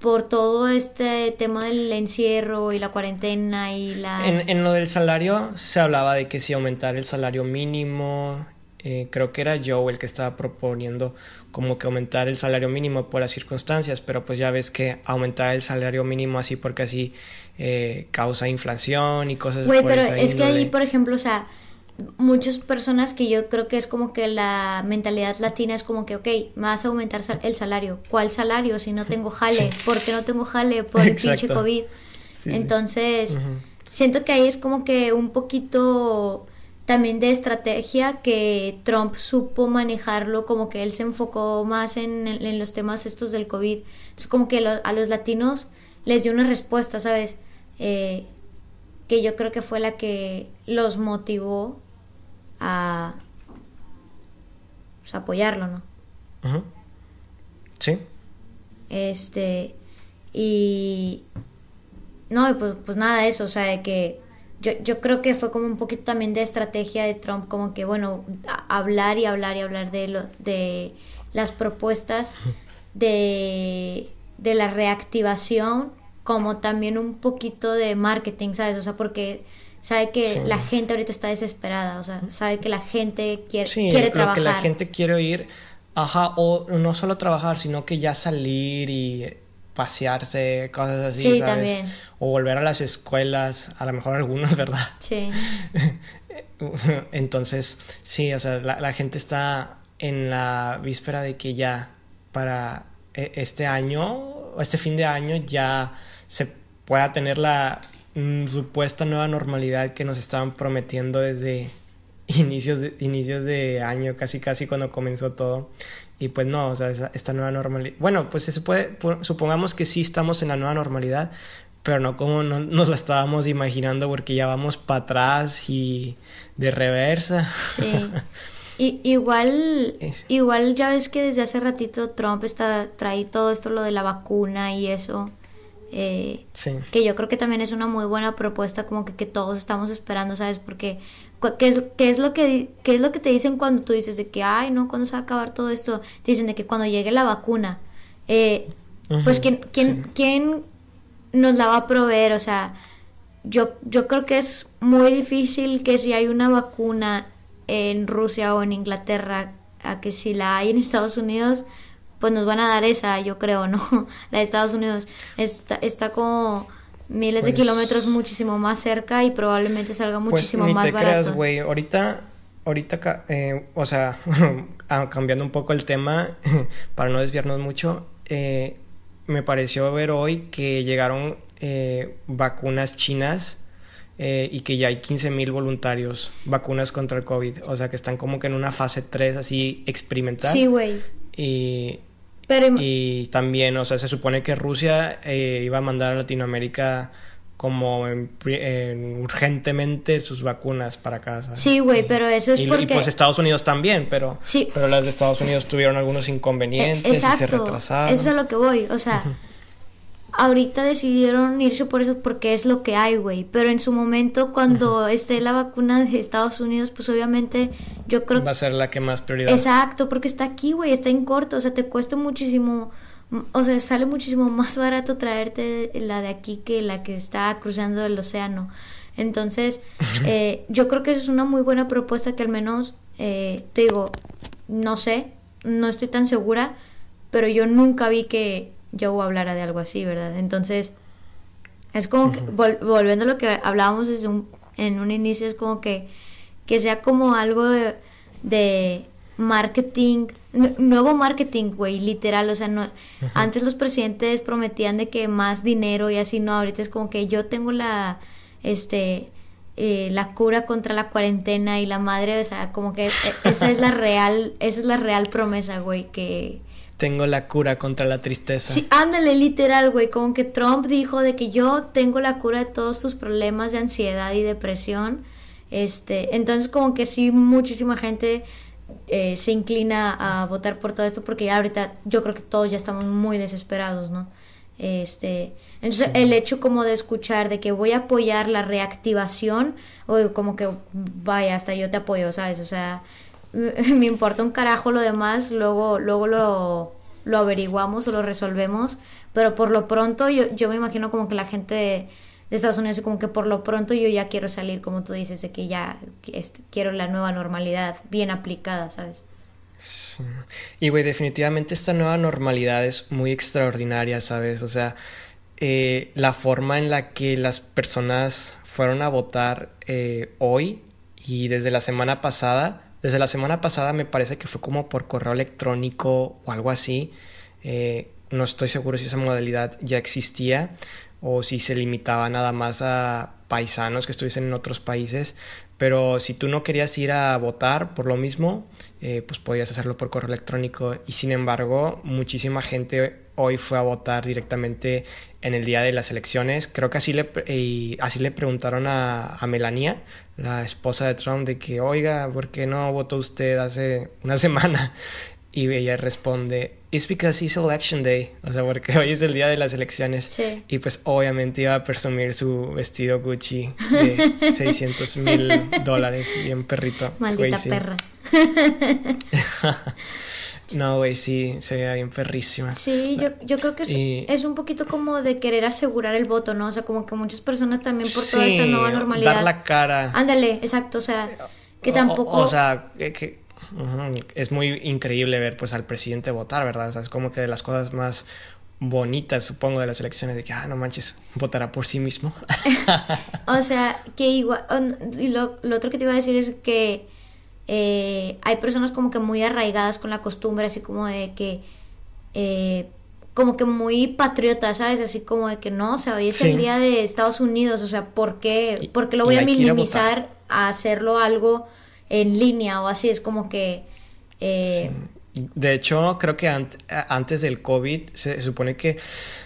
por todo este tema del encierro y la cuarentena y las... En, lo del salario se hablaba de que si aumentar el salario mínimo, eh, creo que era Joe el que estaba proponiendo como que aumentar el salario mínimo por las circunstancias, pero pues ya ves que aumentar el salario mínimo así porque así eh, causa inflación y cosas Güey, pero es que ahí, por ejemplo, o sea, muchas personas que yo creo que es como que la mentalidad latina es como que, ok, me vas a aumentar el salario. ¿Cuál salario si no tengo jale? ¿Por qué no tengo jale? Por el pinche COVID. Entonces, siento que ahí es como que un poquito también de estrategia que Trump supo manejarlo, como que él se enfocó más en, los temas estos del COVID. Es como que a los latinos les dio una respuesta, ¿sabes? Eh, que yo creo que fue la que los motivó a pues, apoyarlo, ¿no? Sí. Este, y no, pues, pues nada de eso, o sea, de que yo, yo creo que fue como un poquito también de estrategia de Trump, como que, bueno, hablar y hablar y hablar de, lo, de las propuestas de, de la reactivación, como también un poquito de marketing, ¿sabes? O sea, porque sabe que la gente ahorita está desesperada, o sea, sabe que la gente quiere, quiere trabajar. Lo que la gente quiere oír, Ajá, o no solo trabajar, sino que ya salir y pasearse, cosas así, Sí, ¿sabes? también. O volver a las escuelas, a lo mejor algunos, (laughs) ¿verdad? Sí. (laughs) Entonces, sí, o sea, la, la gente está en la víspera de que ya para e- este año, o este fin de año, ya se pueda tener la mm, supuesta nueva normalidad que nos estaban prometiendo desde inicios de, inicios de año, casi casi cuando comenzó todo. Y pues no, o sea, esa- esta nueva normalidad. Bueno, pues se puede, pu- supongamos que sí estamos en la nueva normalidad, pero no como no- nos la estábamos imaginando porque ya vamos para atrás y de reversa. Sí. (laughs) Y, igual, igual ya ves que desde hace ratito Trump está trae todo esto lo de la vacuna y eso. Eh, Sí. que yo creo que también es una muy buena propuesta como que, que todos estamos esperando, ¿sabes? Porque ¿qué es, qué es lo que qué es lo que te dicen cuando tú dices de que ay, no, ¿cuándo se va a acabar todo esto? Te dicen de que cuando llegue la vacuna. Eh, pues quién quién sí. quién nos la va a proveer, o sea, yo yo creo que es muy difícil que si hay una vacuna en Rusia o en Inglaterra, a que si la hay en Estados Unidos, pues nos van a dar esa, yo creo, ¿no? (laughs) La de Estados Unidos está, está como miles de Pues- kilómetros muchísimo más cerca y probablemente salga muchísimo pues ni más te barato. creas, güey. Ahorita, ahorita, eh, o sea, (laughs) ah, cambiando un poco el tema, (laughs) para no desviarnos mucho, eh, me pareció ver hoy que llegaron eh, vacunas chinas eh, y que ya hay 15.000 voluntarios, vacunas contra el COVID. O sea, que están como que en una fase 3 así experimental. Sí, güey. Y, Pero y también, o sea, se supone que Rusia eh, iba a mandar a Latinoamérica como en pri- en urgentemente sus vacunas para casa. sí, güey, pero eso es y, y porque pues Estados Unidos también, pero, Sí. pero las de Estados Unidos tuvieron algunos Eh, inconvenientes y se Exacto, retrasaron. eso es lo que voy, o sea, ahorita decidieron irse por eso porque es lo que hay, güey, pero en su momento cuando esté la vacuna de Estados Unidos, pues obviamente yo creo Va a ser la que más prioridad. Exacto, porque está aquí, güey, está en corto, o sea, te cuesta muchísimo, m- o sea, sale muchísimo más barato traerte la de aquí que la que está cruzando el océano. Entonces, (laughs) eh, yo creo que esa es una muy buena propuesta que al menos, eh, te digo, no sé, no estoy tan segura, pero yo nunca vi que Joe hablara de algo así, ¿verdad? Entonces, es como que, vol- volviendo a lo que hablábamos desde un, en un inicio, es como que, que sea como algo de, de marketing, nu- nuevo marketing, güey, literal, o sea, no, antes los presidentes prometían de que más dinero y así, no, ahorita es como que yo tengo la, este, eh, la cura contra la cuarentena y la madre, o sea, como que e- esa es la real, esa es la real promesa, güey, que, Tengo la cura contra la tristeza. Sí, ándale, literal, güey, como que Trump dijo de que yo tengo la cura de todos tus problemas de ansiedad y depresión. Este, entonces como que sí, muchísima gente eh, se inclina a votar por todo esto porque ya ahorita yo creo que todos ya estamos muy desesperados, ¿no? Este, entonces el hecho como de escuchar de que voy a apoyar la reactivación o como que vaya, hasta yo te apoyo, ¿sabes? O sea, (laughs) me importa un carajo lo demás, luego, luego lo, lo averiguamos o lo resolvemos, pero por lo pronto yo, yo me imagino como que la gente de, Estados Unidos como que por lo pronto yo ya quiero salir, como tú dices, de que ya este, quiero la nueva normalidad bien aplicada, ¿sabes? Sí. Y, güey, definitivamente esta nueva normalidad es muy extraordinaria, ¿sabes? O sea, eh, la forma en la que las personas fueron a votar eh, hoy y desde la semana pasada, desde la semana pasada me parece que fue como por correo electrónico o algo así. Eh, no estoy seguro si esa modalidad ya existía o si se limitaba nada más a paisanos que estuviesen en otros países, pero si tú no querías ir a votar por lo mismo, eh, pues podías hacerlo por correo electrónico y sin embargo muchísima gente hoy fue a votar directamente en el día de las elecciones. Creo que así le, así le preguntaron a, a Melania, la esposa de Trump, de que, oiga, ¿por qué no votó usted hace una (laughs) semana? Y ella responde, It's because it's election day. O sea, porque hoy es el día de las elecciones. Sí. Y pues obviamente iba a presumir su vestido Gucci de (laughs) 600 mil dólares, bien perrito. Maldita perra. (laughs) No, güey, sí, se veía bien perrísima. Sí, yo, yo creo que es, Y- es un poquito como de querer asegurar el voto, ¿no? O sea, como que muchas personas también por toda Sí, esta nueva normalidad. Dar la cara. Ándale, exacto, o sea, que tampoco... O, sea, que, que- Es muy increíble ver pues al presidente votar, ¿verdad? O sea, es como que de las cosas más bonitas, supongo, de las elecciones, de que, ah, no manches, votará por sí mismo. (laughs) o sea, que igual, y lo, otro que te iba a decir es que eh, hay personas como que muy arraigadas con la costumbre, así como de que, eh, como que muy patriotas, ¿sabes? Así como de que no, o sea, hoy es el día de Estados Unidos, o sea, ¿por qué, ¿por qué lo voy a minimizar a, hacerlo algo en línea o así? Es como que... Eh, de hecho, creo que antes del COVID se, supone que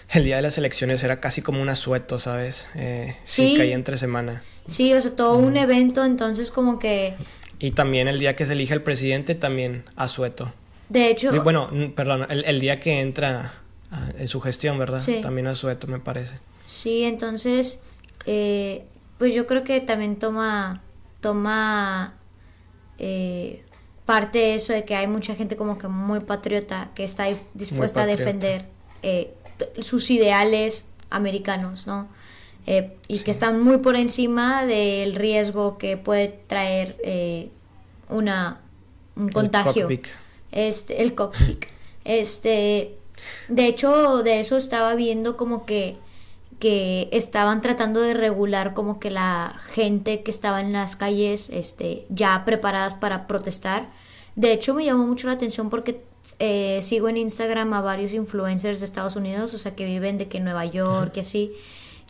el día de las elecciones era casi como un asueto, ¿sabes? Eh, sí. caía entre semana. Sí, o sea, todo un evento, entonces como que... Y también el día que se elige el presidente, también asueto. De hecho... bueno, perdón, el, día que entra en su gestión, ¿verdad? Sí. También asueto, me parece. Sí, entonces, eh, pues yo creo que también toma, toma eh, parte de eso de que hay mucha gente como que muy patriota que está dispuesta a defender eh, sus ideales americanos, ¿no? Eh, y que están muy por encima del riesgo que puede traer eh, una un contagio. El este, el cockpit. Este, de hecho, de eso estaba viendo como que que estaban tratando de regular como que la gente que estaba en las calles este, ya preparadas para protestar. De hecho me llamó mucho la atención porque eh, sigo en Instagram a varios influencers de Estados Unidos, o sea, que viven de que Nueva York y así.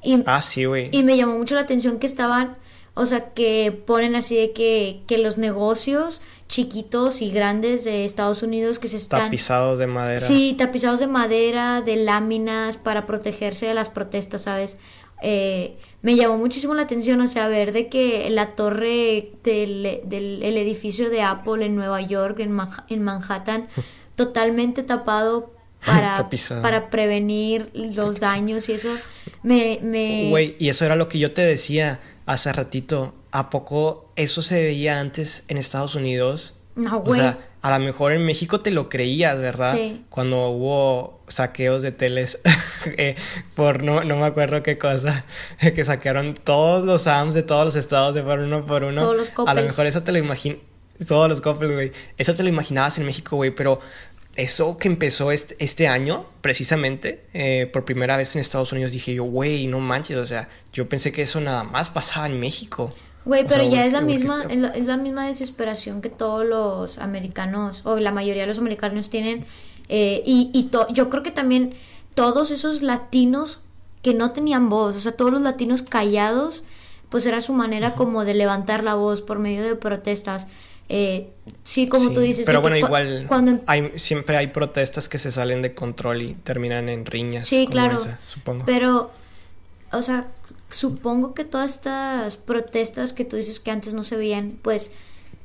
Y, ah, sí, güey. Y me llamó mucho la atención que estaban, o sea, que ponen así de que, que los negocios chiquitos y grandes de Estados Unidos que se están... Tapizados de madera. Sí, tapizados de madera, de láminas para protegerse de las protestas, ¿sabes? Eh, me llamó muchísimo la atención, o sea, ver de que la torre del, del edificio de Apple en Nueva York, en, en Manhattan, (laughs) totalmente tapado para, (laughs) para prevenir los daños y eso me... me... Güey, y eso era lo que yo te decía hace ratito, ¿a poco eso se veía antes en Estados Unidos? No, güey. O sea, a lo mejor en México te lo creías, ¿verdad? Sí. Cuando hubo saqueos de teles (laughs) eh, por no, no me acuerdo qué cosa, (laughs) que saquearon todos los SAMs de todos los estados de por uno por uno. Todos los A lo mejor eso te lo imaginas, todos los copels, güey. Eso te lo imaginabas en México, güey, pero eso que empezó este, este año, precisamente, eh, por primera vez en Estados Unidos, dije yo, güey, no manches, o sea, yo pensé que eso nada más pasaba en México. Güey, pero ya es la misma, es la, misma desesperación que todos los americanos, o la mayoría de los americanos tienen, eh, y, y yo creo que también todos esos latinos que no tenían voz, o sea, todos los latinos callados, pues era su manera como de levantar la voz por medio de protestas. Eh, sí, como tú dices. Pero bueno, igual cuando... hay, siempre hay protestas que se salen de control y terminan en riñas. Sí, claro. supongo. Pero, o sea, supongo que todas estas protestas que tú dices que antes no se veían, pues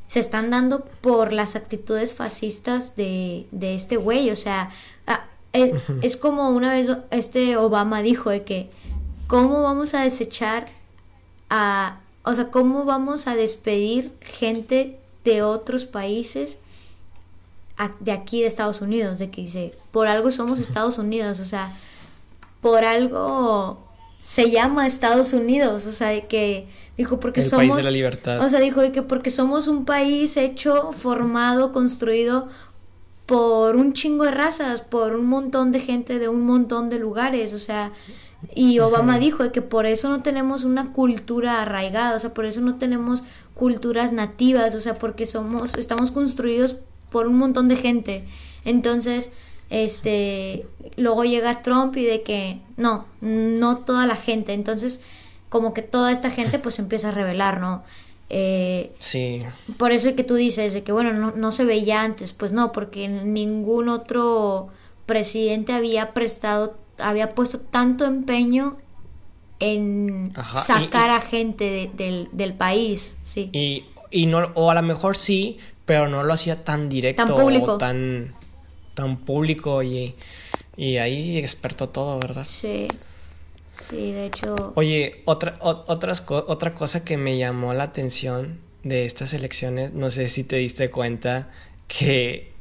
se están dando por las actitudes fascistas de, de este güey. O sea, ah, es, es, como una vez este Obama dijo de que, ¿cómo vamos a desechar a... O sea, ¿cómo vamos a despedir gente de otros países de aquí de Estados Unidos, de que dice, por algo somos Estados Unidos, o sea, por algo se llama Estados Unidos, o sea, de que dijo porque somos país de la libertad. O sea, dijo de que porque somos un país hecho, formado, construido por un chingo de razas, por un montón de gente de un montón de lugares, o sea, y Obama dijo de que por eso no tenemos una cultura arraigada, o sea, por eso no tenemos culturas nativas, o sea, porque somos, estamos construidos por un montón de gente. Entonces, este, luego llega Trump y de que no, no toda la gente. Entonces, como que toda esta gente pues empieza a revelar, ¿no? Eh, sí. Por eso es que tú dices de que, bueno, no, no se veía antes. Pues no, porque ningún otro presidente había prestado, había puesto tanto empeño en sacar a gente del, país, sí. Y, y, no, o a lo mejor sí, pero no lo hacía tan directo tan público. o tan, tan público y, y ahí experto todo, ¿verdad? Sí. Sí, de hecho. Oye, otra, otras, otra cosa que me llamó la atención de estas elecciones, no sé si te diste cuenta que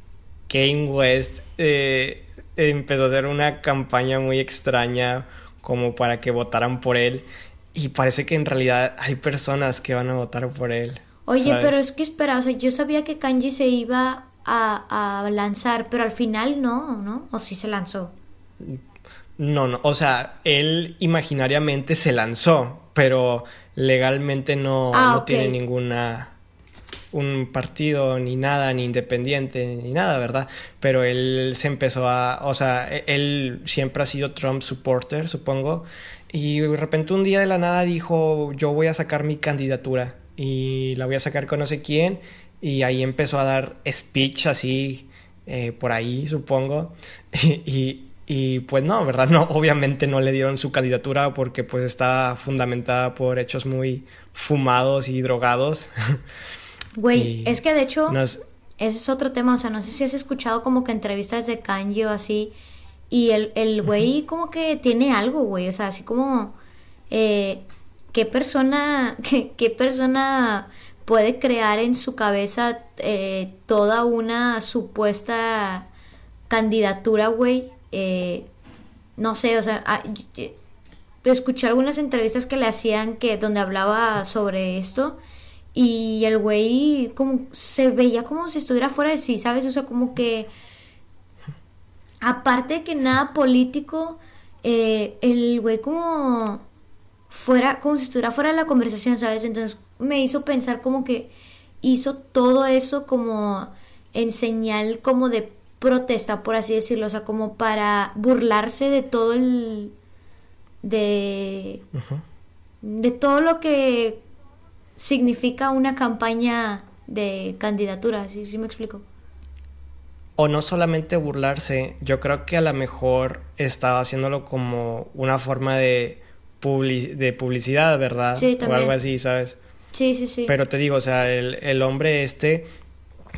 Kane West eh, empezó a hacer una campaña muy extraña como para que votaran por él. Y parece que en realidad hay personas que van a votar por él. Oye, pero es que espera, o sea, yo sabía que Kanji se iba a, a lanzar, pero al final no, ¿no? ¿O sí se lanzó? No, no, o sea, él imaginariamente se lanzó, pero legalmente no, Ah, no tiene ninguna un partido ni nada, ni independiente, ni nada, ¿verdad? Pero él se empezó a, o sea, e- él siempre ha sido Trump supporter, supongo, y de repente un día de la nada dijo, yo voy a sacar mi candidatura y la voy a sacar con no sé quién, y ahí empezó a dar speech así, eh, por ahí, supongo, (laughs) y, y pues no, ¿verdad? No, obviamente no le dieron su candidatura porque pues está fundamentada por hechos muy fumados y drogados. (laughs) Güey, Y es que de hecho, ese es otro tema, o sea, no sé si has escuchado como que entrevistas de Kanji o así, y el, el güey como que tiene algo, güey, o sea, así como, eh, ¿qué persona, (laughs) qué, qué persona puede crear en su cabeza eh, toda una supuesta candidatura, güey? Eh, no sé, o sea, ah, escuché algunas entrevistas que le hacían que donde hablaba sobre esto y el güey como se veía como si estuviera fuera de sí, ¿sabes? O sea, como que aparte de que nada político, eh, el güey como fuera, como si estuviera fuera de la conversación, ¿sabes? Entonces me hizo pensar como que hizo todo eso como en señal como de protesta, por así decirlo, o sea, como para burlarse de todo el de de todo lo que significa una campaña de candidatura, ¿sí, sí me explico? O no solamente burlarse, yo creo que a lo mejor estaba haciéndolo como una forma de, de publicidad, ¿verdad? Sí, O también. algo así, ¿sabes? Sí, sí, sí. Pero te digo, o sea, el, el hombre este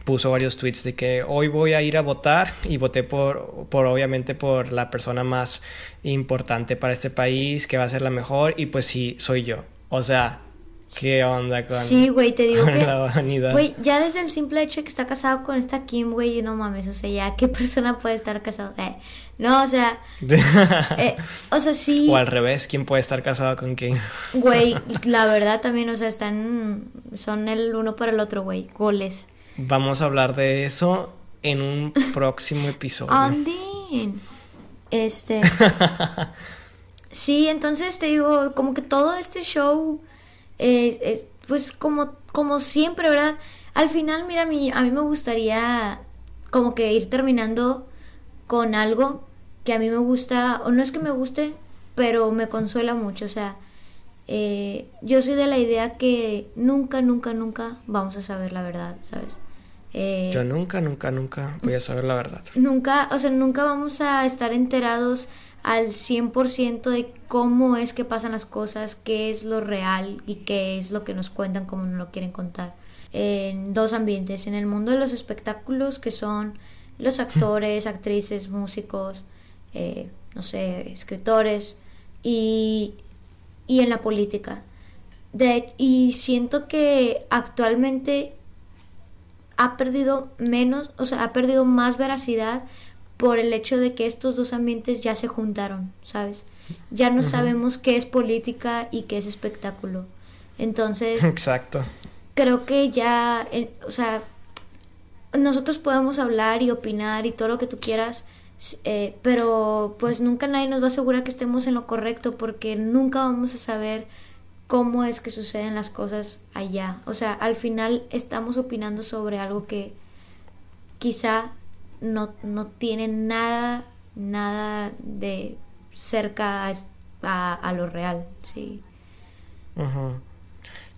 puso varios tweets de que hoy voy a ir a votar y voté por, por obviamente por la persona más importante para este país, que va a ser la mejor, y pues sí, soy yo. O sea, ¿qué onda con, Sí, güey, te digo con que... la vanidad? Güey, ya desde el simple hecho de que está casado con esta Kim, güey, no mames, o sea, ya, ¿qué persona puede estar casado? Eh, no, o sea, (laughs) eh, o sea, sí, O al revés, ¿quién puede estar casado con quién? güey, (laughs) la verdad también, o sea, están, son el uno para el otro, güey, goles. Vamos a hablar de eso en un próximo episodio. Anden. Este. (laughs) sí, entonces te digo, como que todo este show es, pues como, como siempre, ¿verdad? Al final, mira, a mí, a mí me gustaría como que ir terminando con algo que a mí me gusta, o no es que me guste, pero me consuela mucho, o sea, eh, yo soy de la idea que nunca, nunca, nunca vamos a saber la verdad, ¿sabes? Eh, Yo nunca, nunca, nunca voy a saber la verdad. Nunca, o sea, nunca vamos a estar enterados al 100% de cómo es que pasan las cosas, qué es lo real y qué es lo que nos cuentan como nos lo quieren contar. En dos ambientes, en el mundo de los espectáculos, que son los (laughs) actores, actrices, músicos, eh, no sé, escritores, y, y en la política. De, y siento que actualmente ha perdido menos, o sea, ha perdido más veracidad por el hecho de que estos dos ambientes ya se juntaron, ¿sabes? Ya no sabemos qué es política y qué es espectáculo. Entonces, (laughs) Exacto. creo que ya, eh, o sea, nosotros podemos hablar y opinar y todo lo que tú quieras, eh, pero pues nunca nadie nos va a asegurar que estemos en lo correcto porque nunca vamos a saber cómo es que suceden las cosas allá. O sea, al final estamos opinando sobre algo que quizá no, no tiene nada, nada de cerca a, lo real, sí.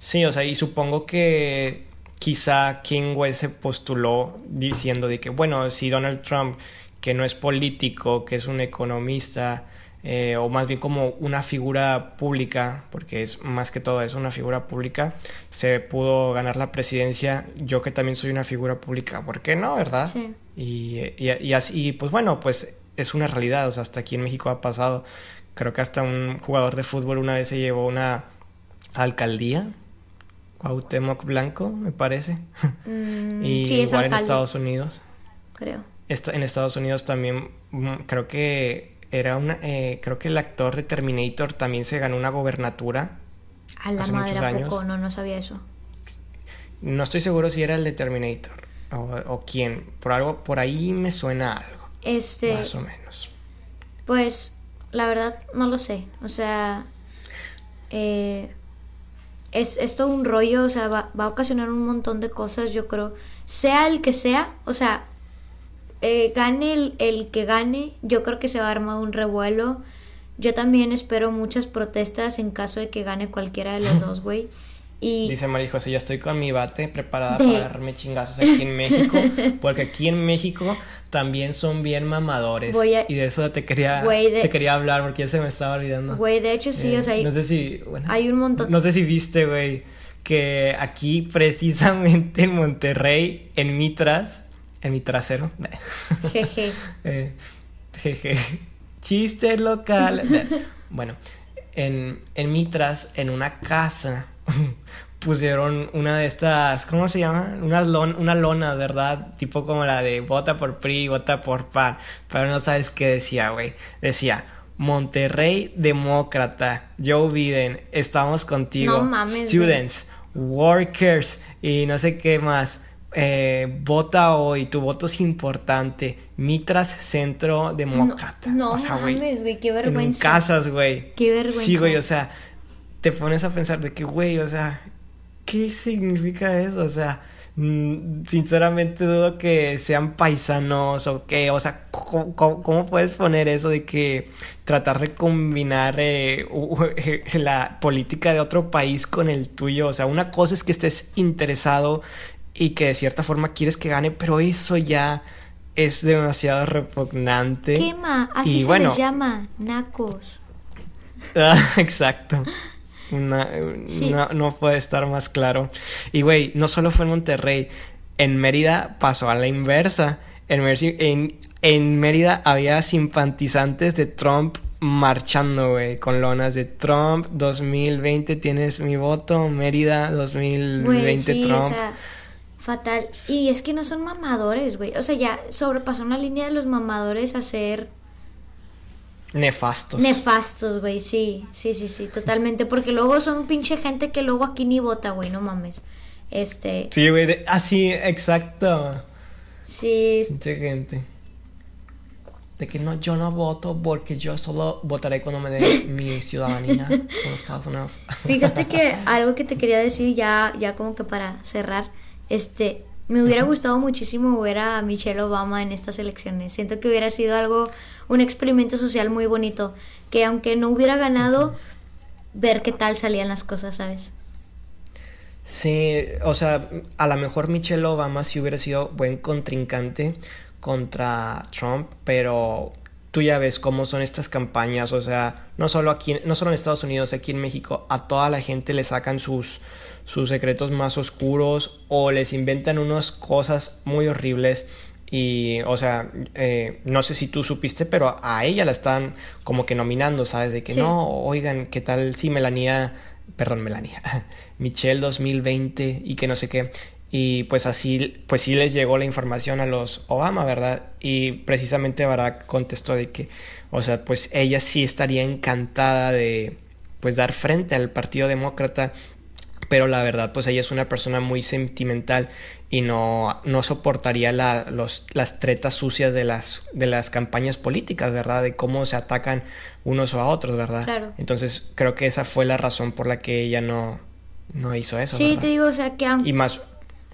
Sí, o sea, y supongo que quizá King West se postuló diciendo de que, bueno, si Donald Trump, que no es político, que es un economista, eh, o más bien como una figura pública, porque es más que todo es una figura pública, se pudo ganar la presidencia, yo que también soy una figura pública, ¿por qué no, verdad? Sí. Y, y, y así, pues bueno, pues es una realidad, o sea, hasta aquí en México ha pasado, creo que hasta un jugador de fútbol una vez se llevó una alcaldía, Cuauhtémoc Blanco, me parece, (laughs) Mm, y sí, es igual en alcalde, Estados Unidos, creo. En Estados Unidos también mm, creo que era una, eh, creo que el actor de Terminator también se ganó una gobernatura A la hace madre, muchos ¿a años. poco? No, no sabía eso. No estoy seguro si era el de Terminator o, o quién. Por algo, por ahí me suena algo. Este. Más o menos. Pues, la verdad, no lo sé. O sea, eh, es, es todo un rollo, o sea, va, va a ocasionar un montón de cosas, yo creo. Sea el que sea, o sea, eh, gane el, el que gane, yo creo que se va a armar un revuelo. Yo también espero muchas protestas en caso de que gane cualquiera de los dos, güey. Y Dice María José, ya estoy con mi bate preparada De- para darme chingazos aquí en México. Porque aquí en México también son bien mamadores. Voy a- Y de eso te quería, Güey, de- te quería hablar porque ya se me estaba olvidando. güey, de hecho sí, Eh, o sea, no sé si. bueno, hay un montón- No sé si viste, güey, que aquí precisamente en Monterrey, en Mitras, en mi trasero. (laughs) jeje. Eh, jeje. Chiste local. (laughs) bueno, en, en Mitras, en una casa, (laughs) pusieron una de estas, ¿cómo se llama? Una, lon- una lona, ¿verdad? Tipo como la de vota por PRI, vota por PAN. Pero no sabes qué decía, güey. Decía, Monterrey demócrata, Joe Biden, estamos contigo. No mames. Students, workers y no sé qué más. Eh, vota hoy, tu voto es importante. Mitras Centro Demócrata. No, no o sea, güey, mames, güey, qué En vergüenza. casas, güey. Qué vergüenza. Sí, güey, o sea, te pones a pensar de que, güey, o sea, ¿qué significa eso? O sea, mm, sinceramente dudo que sean paisanos o que, o sea, ¿cómo, puedes poner eso de que tratar de combinar eh, (laughs) la política de otro país con el tuyo? O sea, una cosa es que estés interesado y que de cierta forma quieres que gane, pero eso ya es demasiado repugnante. Quema, así Y se bueno, les llama, nacos. (laughs) Ah, exacto. Una- Sí. no, no puede estar más claro. Y güey, no solo fue en Monterrey, en Mérida pasó a la inversa. En, en, en Mérida había simpatizantes de Trump marchando, güey, con lonas de Trump 2020 tienes mi voto, Mérida 2020 Güey, sí, Trump. o sea, fatal. Y es que no son mamadores, güey. O sea, ya sobrepasó una línea de los mamadores a ser Nefastos. nefastos, güey. Sí, sí, sí, sí, totalmente. Porque luego son pinche gente que luego aquí ni vota, güey, no mames. Este, sí, güey, de- así, exacto. sí, Mucha gente. De que no, yo no voto porque yo solo votaré cuando me dé (laughs) mi ciudadanía en los Estados Unidos. Fíjate que (laughs) algo que te quería decir ya, ya como que para cerrar, este, me hubiera gustado muchísimo ver a Michelle Obama en estas elecciones. Siento que hubiera sido algo, un experimento social muy bonito, que aunque no hubiera ganado, ver qué tal salían las cosas, ¿sabes? Sí, o sea, a lo mejor Michelle Obama sí hubiera sido buen contrincante contra Trump, pero tú ya ves cómo son estas campañas, o sea, no solo aquí, no solo en Estados Unidos, aquí en México, a toda la gente le sacan sus sus secretos más oscuros o les inventan unas cosas muy horribles y, o sea, eh, no sé si tú supiste, pero a ella la están como que nominando, ¿sabes? De que Sí. no, oigan, ¿qué tal si Melania, perdón, Melania, (laughs) Michelle 2020 y que no sé qué? Y pues así, pues sí les llegó la información a los Obama, ¿verdad? Y precisamente Barack contestó de que, o sea, pues ella sí estaría encantada de, pues dar frente al Partido Demócrata pero la verdad pues ella es una persona muy sentimental y no, no soportaría la, los, las tretas sucias de las, de las campañas políticas, ¿verdad? De cómo se atacan unos a otros, ¿verdad? Claro. Entonces creo que esa fue la razón por la que ella no, no hizo eso. Sí, ¿verdad? te digo, o sea, que aunque... Y más,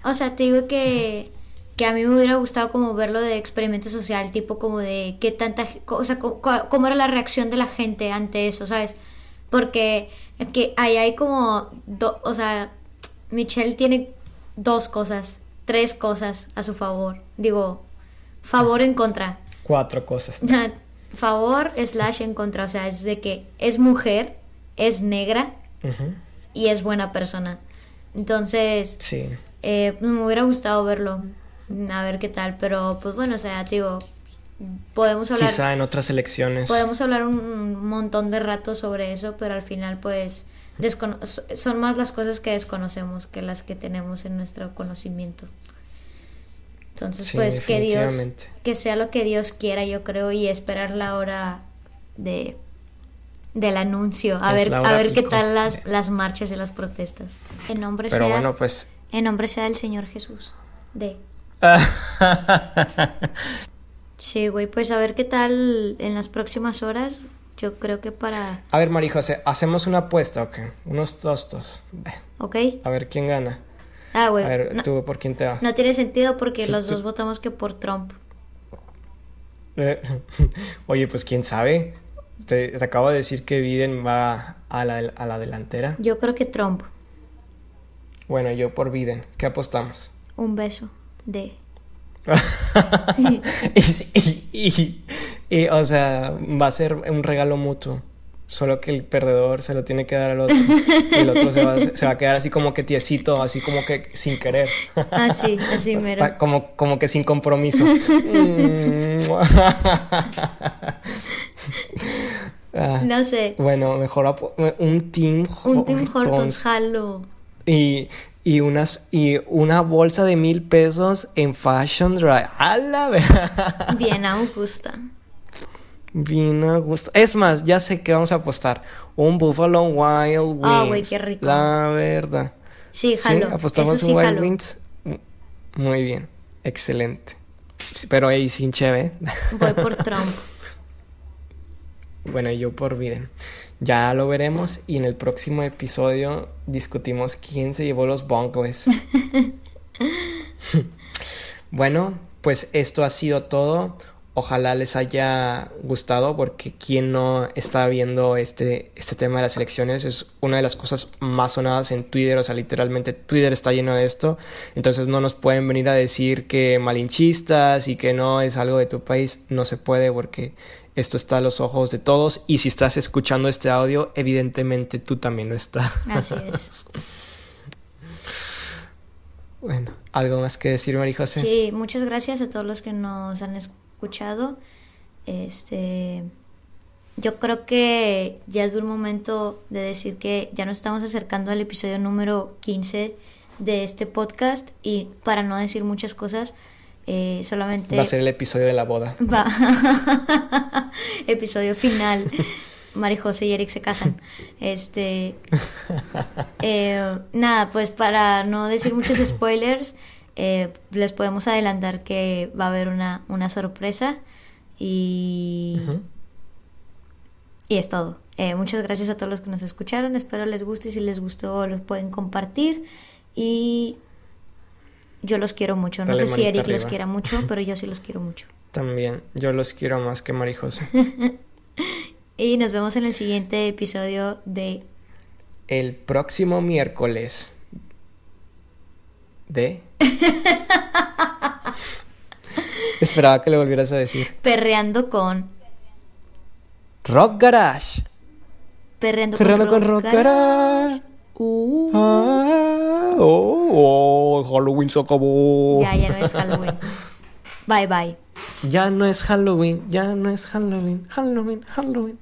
O sea, te digo que, que a mí me hubiera gustado como verlo de experimento social, tipo como de qué tanta, o sea, cómo era la reacción de la gente ante eso, ¿sabes? Porque que ahí hay como, do- o sea, Michelle tiene dos cosas, tres cosas a su favor. Digo, favor en contra. cuatro cosas. (laughs) favor slash en contra, o sea, es de que es mujer, es negra y es buena persona. Entonces, Sí. Eh, me hubiera gustado verlo, a ver qué tal, pero pues bueno, o sea, digo, podemos hablar, Quizá en otras elecciones. podemos hablar un montón de rato sobre eso, pero al final pues descono- son más las cosas que desconocemos que las que tenemos en nuestro conocimiento. Entonces, Sí, pues que Dios, que sea lo que Dios quiera, yo creo, y esperar la hora de del anuncio, a Es ver, a ver qué tal las, las marchas y las protestas. En nombre Pero sea bueno, pues En nombre sea del Señor Jesús. D. (laughs) Sí, güey, pues a ver qué tal en las próximas horas. Yo creo que para... A ver, María José, hacemos una apuesta, ok. Unos tostos. ¿Ok? A ver quién gana. Ah, güey. A ver, no, tú por quién te va. no tiene sentido porque Sí, los tú- dos votamos que por Trump. Eh, (laughs) Oye, pues quién sabe. Te, te acabo de decir que Biden va a la, a la delantera. Yo creo que Trump. Bueno, yo por Biden. ¿Qué apostamos? Un beso. D. (laughs) y, y- o sea, va a ser un regalo mutuo. Solo que el perdedor se lo tiene que dar al otro. Y el otro se va, se va a quedar así como que tiesito, así como que sin querer. Así, así (laughs) mero. Como, como que sin compromiso. (laughs) Ah, No sé. Bueno, mejor un Team Un Hortons, Hortons jalo. Y, y unas y una bolsa de mil pesos en Fashion Drive. ¡A la ve- (laughs) Bien, aún gusta. Bien a gusto. Es más, ya sé que vamos a apostar. Un Buffalo Wild Wings. Ah, güey, qué rico. La verdad. Sí, Sí, jalo. apostamos Eso sí, Wild jalo. Wings. Muy bien. Excelente. Pero ahí sin cheve. Voy por (laughs) Trump. Bueno, yo por Biden. Ya lo veremos y en el próximo episodio discutimos quién se llevó los bongles. (laughs) bueno, pues esto ha sido todo. Ojalá les haya gustado porque quien no está viendo este, este tema de las elecciones es una de las cosas más sonadas en Twitter, o sea, literalmente Twitter está lleno de esto, entonces no nos pueden venir a decir que malinchistas y que no es algo de tu país, no se puede porque esto está a los ojos de todos y si estás escuchando este audio, evidentemente tú también lo estás. Así es. (laughs) Bueno, ¿algo más que decir, María José? Sí, muchas gracias a todos los que nos han escuchado. Este, yo creo que ya es un momento de decir que ya nos estamos acercando al episodio número 15 de este podcast y para no decir muchas cosas, eh, solamente Va a ser el episodio de la boda. Va. (laughs) Episodio final. (laughs) Mari José y Eric se casan. Este. eh, nada, pues para no decir muchos (laughs) spoilers, eh, les podemos adelantar que va a haber una, una sorpresa. Y. Y es todo. Eh, muchas gracias a todos los que nos escucharon. Espero les guste. y Si les gustó, los pueden compartir. Y. Yo los quiero mucho. No Dale sé si Eric los quiera mucho, (laughs) pero yo sí los quiero mucho. También, yo los quiero más que María José. (laughs) Y nos vemos en el siguiente episodio de El próximo miércoles de... (laughs) Esperaba que le volvieras a decir. Perreando con. Rock Garage. Perreando, con Rock Rock Garage. Uh. Ah, oh, Halloween se acabó. Ya, ya no es Halloween. (laughs) Bye bye. Ya no es Halloween, ya no es Halloween, Halloween, Halloween.